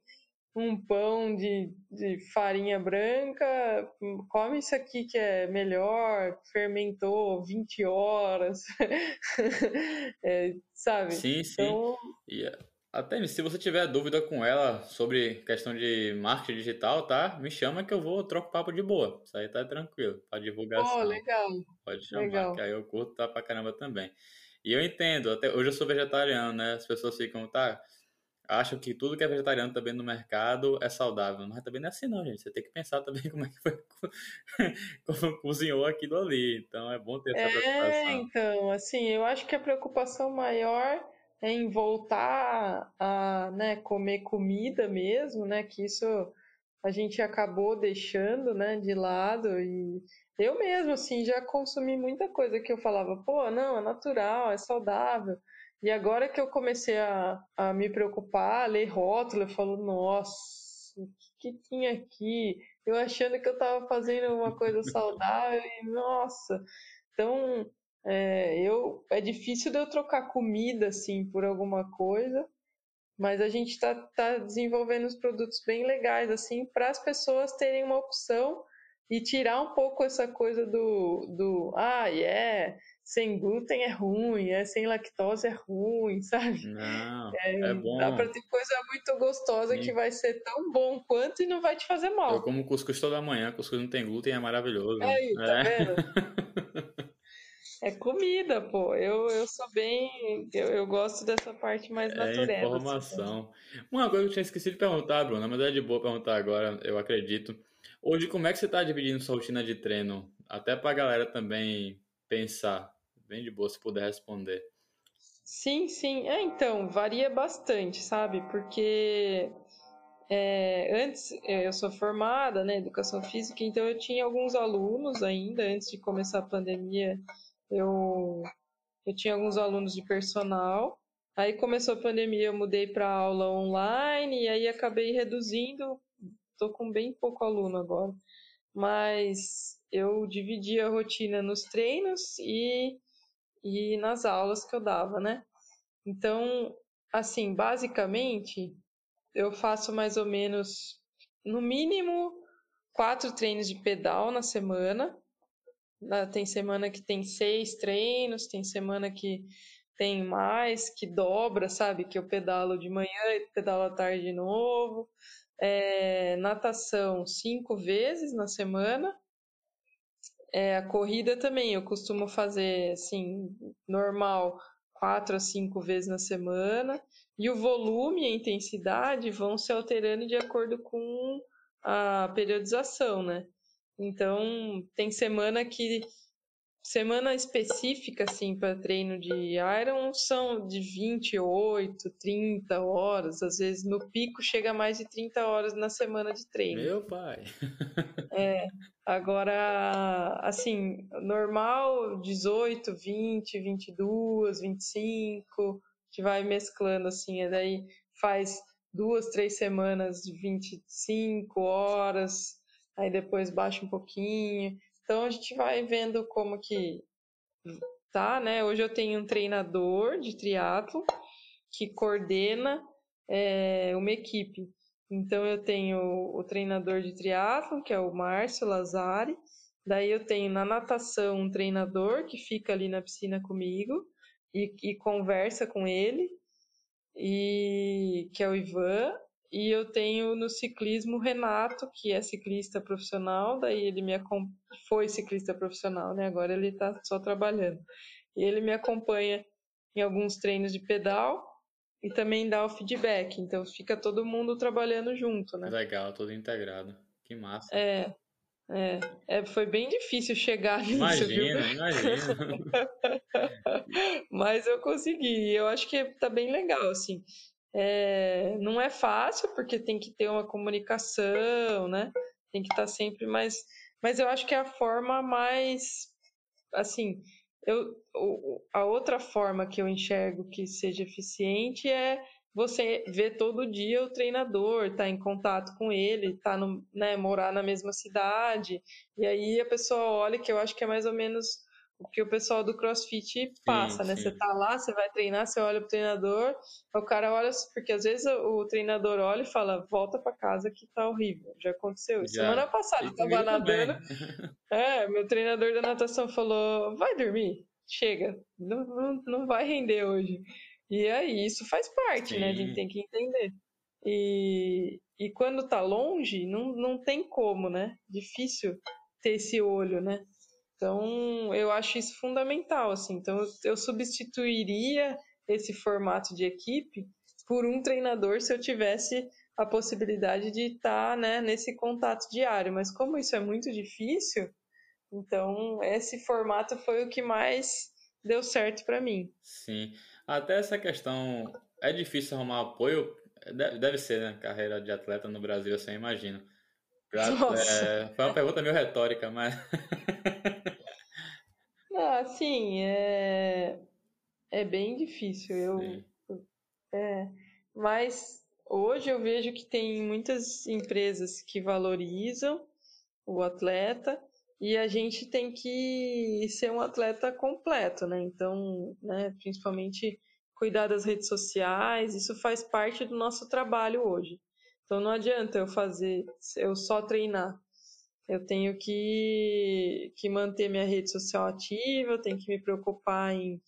um pão de, de farinha branca, come isso aqui que é melhor, fermentou 20 horas, é, sabe? Sim, então... sim. E até se você tiver dúvida com ela sobre questão de marketing digital, tá? Me chama que eu vou troco papo de boa. Isso aí tá tranquilo, para divulgação. Oh, legal. Pode chamar, legal. que aí eu curto tá pra caramba também. E eu entendo, até hoje eu sou vegetariano, né? As pessoas ficam, tá? Acham que tudo que é vegetariano também no mercado é saudável. Mas também não é assim não, gente. Você tem que pensar também como é que foi como cozinhou aquilo ali. Então é bom ter essa é, preocupação. É, então, assim, eu acho que a preocupação maior é em voltar a né, comer comida mesmo, né? Que isso a gente acabou deixando né, de lado e eu mesmo, assim, já consumi muita coisa que eu falava, pô, não, é natural, é saudável. E agora que eu comecei a, a me preocupar, a ler rótulo, eu falo, nossa, o que, que tinha aqui? Eu achando que eu estava fazendo uma coisa saudável e, nossa. Então, é, eu, é difícil de eu trocar comida, assim, por alguma coisa, mas a gente está tá desenvolvendo uns produtos bem legais, assim, para as pessoas terem uma opção e tirar um pouco essa coisa do, do ah, é, yeah, sem glúten é ruim, é sem lactose é ruim, sabe? Não, é, é bom. Dá para ter coisa muito gostosa Sim. que vai ser tão bom quanto e não vai te fazer mal. Eu como cuscuz toda manhã, cuscuz não tem glúten, é maravilhoso. É tá é. vendo? É comida, pô. Eu, eu sou bem. Eu, eu gosto dessa parte mais natureza. É informação. Assim. Uma coisa que eu tinha esquecido de perguntar, Bruna, mas é de boa perguntar agora, eu acredito. Hoje, como é que você está dividindo sua rotina de treino? Até para a galera também pensar. Bem de boa, se puder responder. Sim, sim. É, então, varia bastante, sabe? Porque é, antes é, eu sou formada né, educação física, então eu tinha alguns alunos ainda, antes de começar a pandemia, eu, eu tinha alguns alunos de personal. Aí começou a pandemia, eu mudei para aula online e aí acabei reduzindo estou com bem pouco aluno agora, mas eu dividia a rotina nos treinos e, e nas aulas que eu dava, né? Então, assim, basicamente, eu faço mais ou menos, no mínimo, quatro treinos de pedal na semana. Tem semana que tem seis treinos, tem semana que tem mais, que dobra, sabe? Que eu pedalo de manhã e pedalo à tarde de novo é, natação cinco vezes na semana. É, a corrida também, eu costumo fazer assim, normal, quatro a cinco vezes na semana. E o volume e a intensidade vão se alterando de acordo com a periodização, né? Então, tem semana que semana específica assim para treino de Iron são de 28, 30 horas, às vezes no pico chega mais de 30 horas na semana de treino. Meu pai. é, agora assim, normal 18, 20, 22, 25, a gente vai mesclando assim, e daí faz duas, três semanas de 25 horas, aí depois baixa um pouquinho então a gente vai vendo como que tá, né? Hoje eu tenho um treinador de triatlo que coordena é, uma equipe. Então eu tenho o treinador de triatlo, que é o Márcio Lazari. Daí eu tenho na natação um treinador que fica ali na piscina comigo e, e conversa com ele, e que é o Ivan. E eu tenho no ciclismo o Renato, que é ciclista profissional, daí ele me foi ciclista profissional, né? Agora ele está só trabalhando. E ele me acompanha em alguns treinos de pedal e também dá o feedback. Então fica todo mundo trabalhando junto, né? Legal, todo integrado. Que massa. É. É, é, foi bem difícil chegar nisso, imagina, viu? Imagina, Mas eu consegui. Eu acho que tá bem legal, assim. É, não é fácil, porque tem que ter uma comunicação, né? Tem que estar sempre mais. Mas eu acho que é a forma mais. Assim, eu, a outra forma que eu enxergo que seja eficiente é você ver todo dia o treinador, estar tá em contato com ele, tá no, né, morar na mesma cidade, e aí a pessoa olha que eu acho que é mais ou menos o que o pessoal do CrossFit passa, sim, né? Sim. Você tá lá, você vai treinar, você olha pro treinador, o cara olha, porque às vezes o, treinador olha e fala, volta para casa que tá horrível. Já aconteceu. Já. Semana passada eu tava nadando. É, meu treinador da natação falou, vai dormir, chega, não, não, não vai render hoje. E aí, isso faz parte, sim. né? A gente tem que entender. E, e quando tá longe, não, não tem como, né? Difícil ter esse olho, né? Então, eu acho isso fundamental, assim. Então, eu substituiria esse formato de equipe por um treinador se eu tivesse a possibilidade de estar né, nesse contato diário. Mas como isso é muito difícil, então esse formato foi o que mais deu certo para mim. Sim. Até essa questão é difícil arrumar apoio. Deve ser, né? Carreira de atleta no Brasil, assim, imagino. É, foi uma pergunta meio retórica, mas. ah, sim, é, é bem difícil. Eu, é, mas hoje eu vejo que tem muitas empresas que valorizam o atleta e a gente tem que ser um atleta completo, né? Então, né, principalmente cuidar das redes sociais, isso faz parte do nosso trabalho hoje. Então não adianta eu fazer, eu só treinar. Eu tenho que, que manter minha rede social ativa, eu tenho que me preocupar em,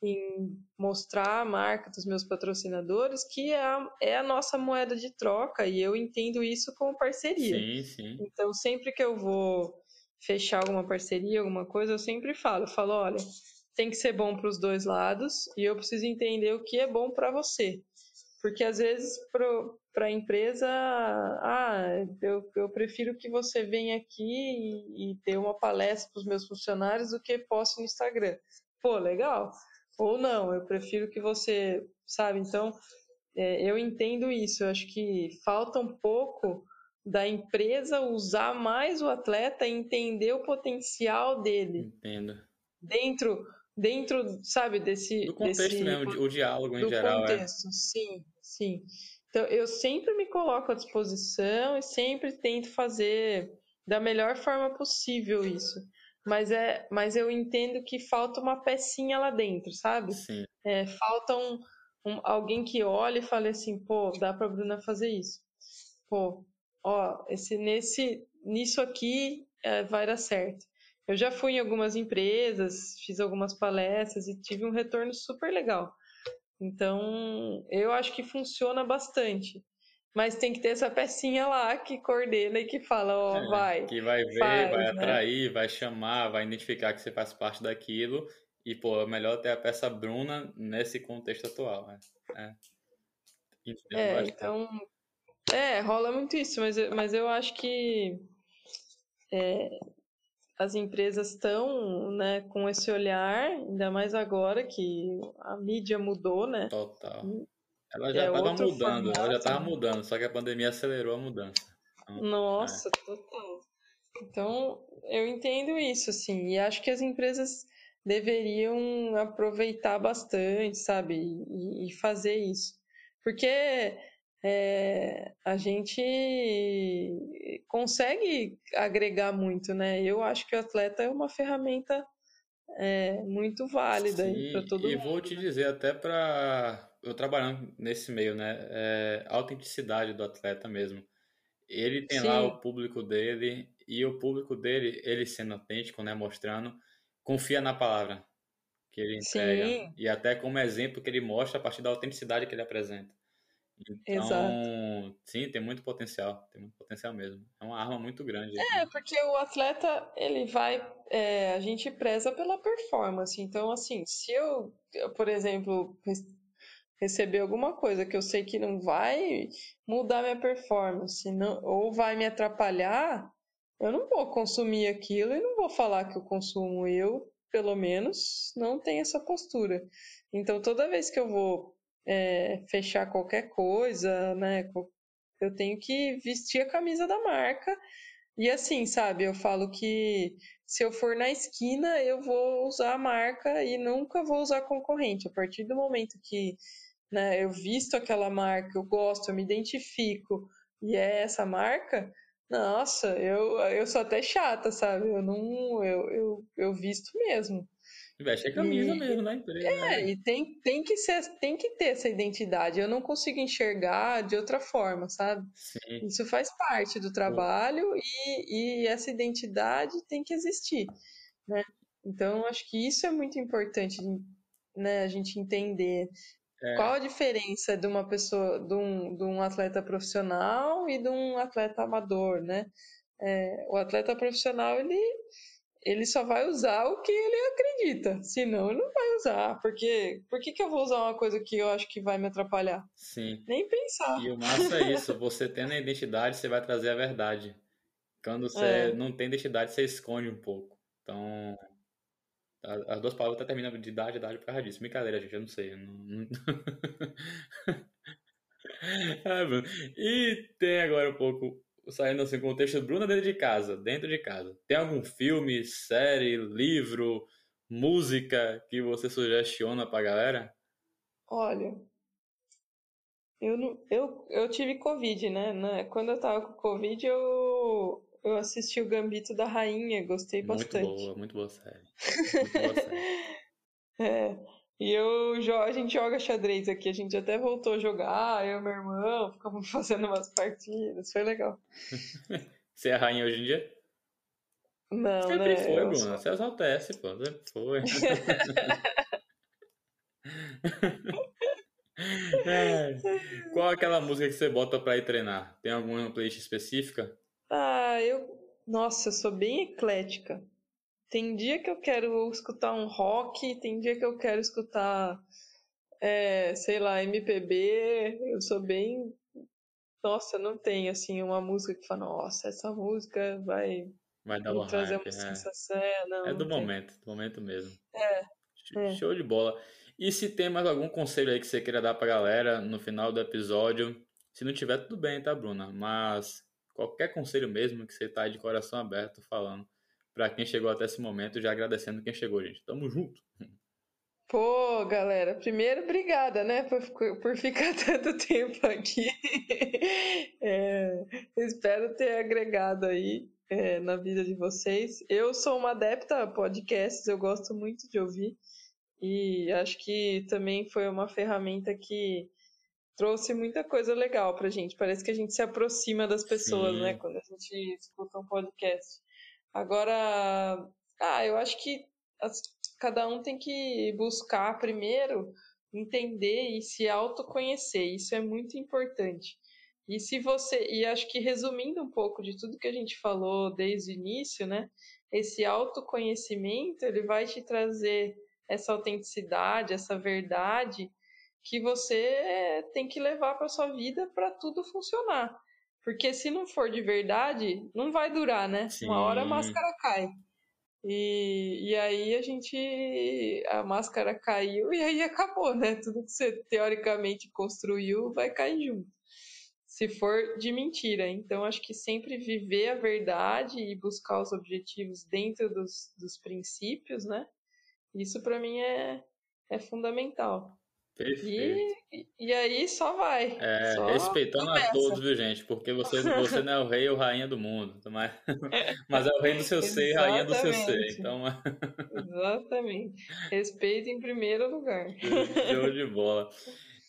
em mostrar a marca dos meus patrocinadores, que é a, é a nossa moeda de troca, e eu entendo isso como parceria. Sim, sim. Então, sempre que eu vou fechar alguma parceria, alguma coisa, eu sempre falo, eu falo, olha, tem que ser bom para os dois lados e eu preciso entender o que é bom para você. Porque às vezes para a empresa, ah, eu, eu prefiro que você venha aqui e, e dê uma palestra para os meus funcionários do que poste no Instagram. Pô, legal. Ou não, eu prefiro que você, sabe? Então, é, eu entendo isso. Eu acho que falta um pouco da empresa usar mais o atleta e entender o potencial dele. Entendo. Dentro dentro, sabe, desse... Do contexto desse, mesmo, o diálogo em do geral. É. contexto, é. sim, sim. Então, eu sempre me coloco à disposição e sempre tento fazer da melhor forma possível isso. Mas, é, mas eu entendo que falta uma pecinha lá dentro, sabe? Sim. É, falta um, um, alguém que olhe e fale assim, pô, dá pra Bruna fazer isso. Pô, ó, esse, nesse, nisso aqui é, vai dar certo. Eu já fui em algumas empresas, fiz algumas palestras e tive um retorno super legal. Então, eu acho que funciona bastante. Mas tem que ter essa pecinha lá que coordena e que fala, ó, oh, é, vai. Que vai ver, faz, vai né? atrair, vai chamar, vai identificar que você faz parte daquilo. E, pô, é melhor ter a peça Bruna nesse contexto atual, né? É, é então... É, rola muito isso, mas, mas eu acho que... É, as empresas estão né, com esse olhar, ainda mais agora que a mídia mudou, né? Total. Ela já estava é mudando, formato. ela já estava mudando, só que a pandemia acelerou a mudança. Então, Nossa, é. total. Então, eu entendo isso, assim, e acho que as empresas deveriam aproveitar bastante, sabe, e, e fazer isso. Porque é, a gente consegue agregar muito, né? Eu acho que o atleta é uma ferramenta é, muito válida para todo e mundo. E vou te dizer, até para eu trabalhando nesse meio, né? É, a autenticidade do atleta mesmo. Ele tem Sim. lá o público dele e o público dele, ele sendo autêntico, né? Mostrando, confia na palavra que ele entrega. Sim. E até como exemplo que ele mostra a partir da autenticidade que ele apresenta. Então, Exato. sim, tem muito potencial, tem muito potencial mesmo. É uma arma muito grande. É, porque o atleta, ele vai, é, a gente preza pela performance. Então, assim, se eu, eu, por exemplo, receber alguma coisa que eu sei que não vai mudar minha performance, não, ou vai me atrapalhar, eu não vou consumir aquilo e não vou falar que eu consumo. Eu, pelo menos, não tenho essa postura. Então, toda vez que eu vou é, fechar qualquer coisa, né? Eu tenho que vestir a camisa da marca. E assim, sabe, eu falo que se eu for na esquina, eu vou usar a marca e nunca vou usar concorrente. A partir do momento que né, eu visto aquela marca, eu gosto, eu me identifico e é essa marca, nossa, eu, eu sou até chata, sabe? Eu não, eu, eu, eu visto mesmo. Veste a camisa e, mesmo empresa. É, né? e tem, tem, que ser, tem que ter essa identidade. Eu não consigo enxergar de outra forma, sabe? Sim. Isso faz parte do trabalho e, e essa identidade tem que existir, né? Então, acho que isso é muito importante, né? A gente entender é. qual a diferença de uma pessoa, de um, de um atleta profissional e de um atleta amador, né? É, o atleta profissional, ele ele só vai usar o que ele acredita. Senão, ele não vai usar. Porque por que, que eu vou usar uma coisa que eu acho que vai me atrapalhar? Sim. Nem pensar. E o massa é isso. Você tendo a identidade, você vai trazer a verdade. Quando você É. não tem identidade, você esconde um pouco. Então, as duas palavras até terminam de idade, idade por causa disso. Brincadeira, gente, eu não sei. eu não- Ah. E tem agora um pouco, saindo assim, com o texto Bruna dentro de casa, dentro de casa. Tem algum filme, série, livro, música que você sugestiona pra galera? Olha, eu, não, eu, eu tive Covid, né? né? Quando eu tava com Covid, eu, eu assisti o Gambito da Rainha, gostei Muito bastante. boa, muito boa série. Muito boa série. É, e eu, a gente joga xadrez aqui, a gente até voltou a jogar, eu e meu irmão, ficamos fazendo umas partidas, foi legal. Você é a rainha hoje em dia? Não, Sempre né? foi, Bruna. sou- Você exaltece, pô. Sempre foi. É. Qual é aquela música que você bota pra ir treinar? Tem alguma playlist específica? Ah, eu. Nossa, eu sou bem eclética. Tem dia que eu quero escutar um rock, tem dia que eu quero escutar, é, sei lá, MPB. Eu sou bem. Nossa, não tem assim uma música que fala, nossa, essa música vai Vai dar uma trazer hype, uma é. sensação. É, não, É não do tem. momento, do momento mesmo. É. Show de bola. E se tem mais algum conselho aí que você queira dar pra galera no final do episódio? Se não tiver, tudo bem, tá, Bruna? Mas qualquer conselho mesmo que você tá aí de coração aberto falando pra quem chegou até esse momento, já agradecendo quem chegou, gente. Tamo junto. Pô, galera, primeiro, obrigada, né, por, por ficar tanto tempo aqui. É, espero ter agregado aí, é, na vida de vocês. Eu sou uma adepta a podcasts, eu gosto muito de ouvir. E acho que também foi uma ferramenta que trouxe muita coisa legal pra gente. Parece que a gente se aproxima das pessoas, Sim. né, quando a gente escuta um podcast. Agora, ah, eu acho que as- cada um tem que buscar primeiro entender e se autoconhecer. Isso é muito importante. E se você, e acho que resumindo um pouco de tudo que a gente falou desde o início, né? Esse autoconhecimento, ele vai te trazer essa autenticidade, essa verdade que você tem que levar para sua vida para tudo funcionar. Porque se não for de verdade, não vai durar, né? Uma hora a Sim. máscara cai. E, e aí a gente. A máscara caiu e aí acabou, né? Tudo que você teoricamente construiu vai cair junto. Se for de mentira. Então, acho que sempre viver a verdade e buscar os objetivos dentro dos, dos princípios, né? Isso para mim é, é fundamental. Perfeito. E, e aí só vai. É, Só respeitando a começa. todos, viu, gente? Porque você, você não é o rei ou rainha do mundo, mas, mas é o rei do seu ser e rainha do seu ser. Exatamente. Então, Exatamente. Respeito em primeiro lugar. show de bola.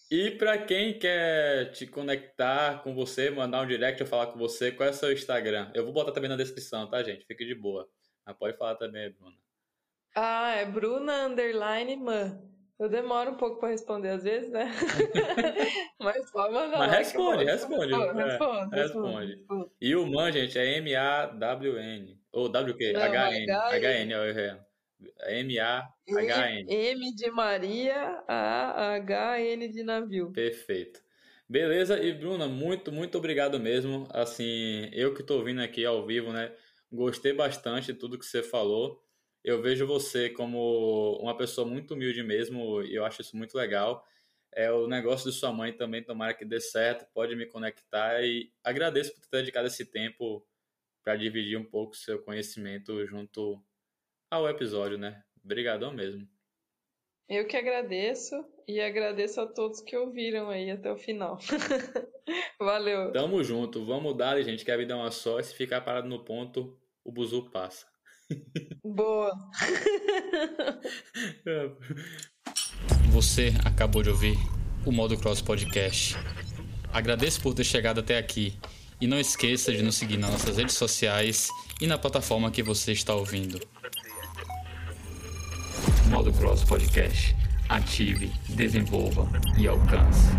E para quem quer te conectar com você, mandar um direct ou falar com você, qual é o seu Instagram? Eu vou botar também na descrição, tá, gente? Fique de boa. Mas pode falar também, Bruna. Ah, é Bruna Underline Man. Eu demoro um pouco para responder às vezes, né? Mas pode mandar Mas responde, responde, Responde, é, responde, responde. responde. E o Man, gente, é M-A-W-N. Ou W o quê? Não, H-N. H-N. Eu errei. M-A-H-N. M de Maria, A, H, N de navio. Perfeito. Beleza, e Bruna, muito, muito obrigado mesmo. Assim, eu que estou vindo aqui ao vivo, né? Gostei bastante de tudo que você falou. Eu vejo você como uma pessoa muito humilde mesmo, e eu acho isso muito legal. É o negócio de sua mãe também, tomara que dê certo, pode me conectar e agradeço por ter dedicado esse tempo para dividir um pouco seu conhecimento junto ao episódio, né? Obrigadão mesmo. Eu que agradeço e agradeço a todos que ouviram aí até o final. Valeu. Tamo junto, vamos dar, gente, que a vida é uma só, e se ficar parado no ponto, o buzu passa. Boa. Você acabou de ouvir o Modo Cross Podcast. Agradeço por ter chegado até aqui e não esqueça de nos seguir nas nossas redes sociais e na plataforma que você está ouvindo. Modo Cross Podcast. Ative, desenvolva e alcance.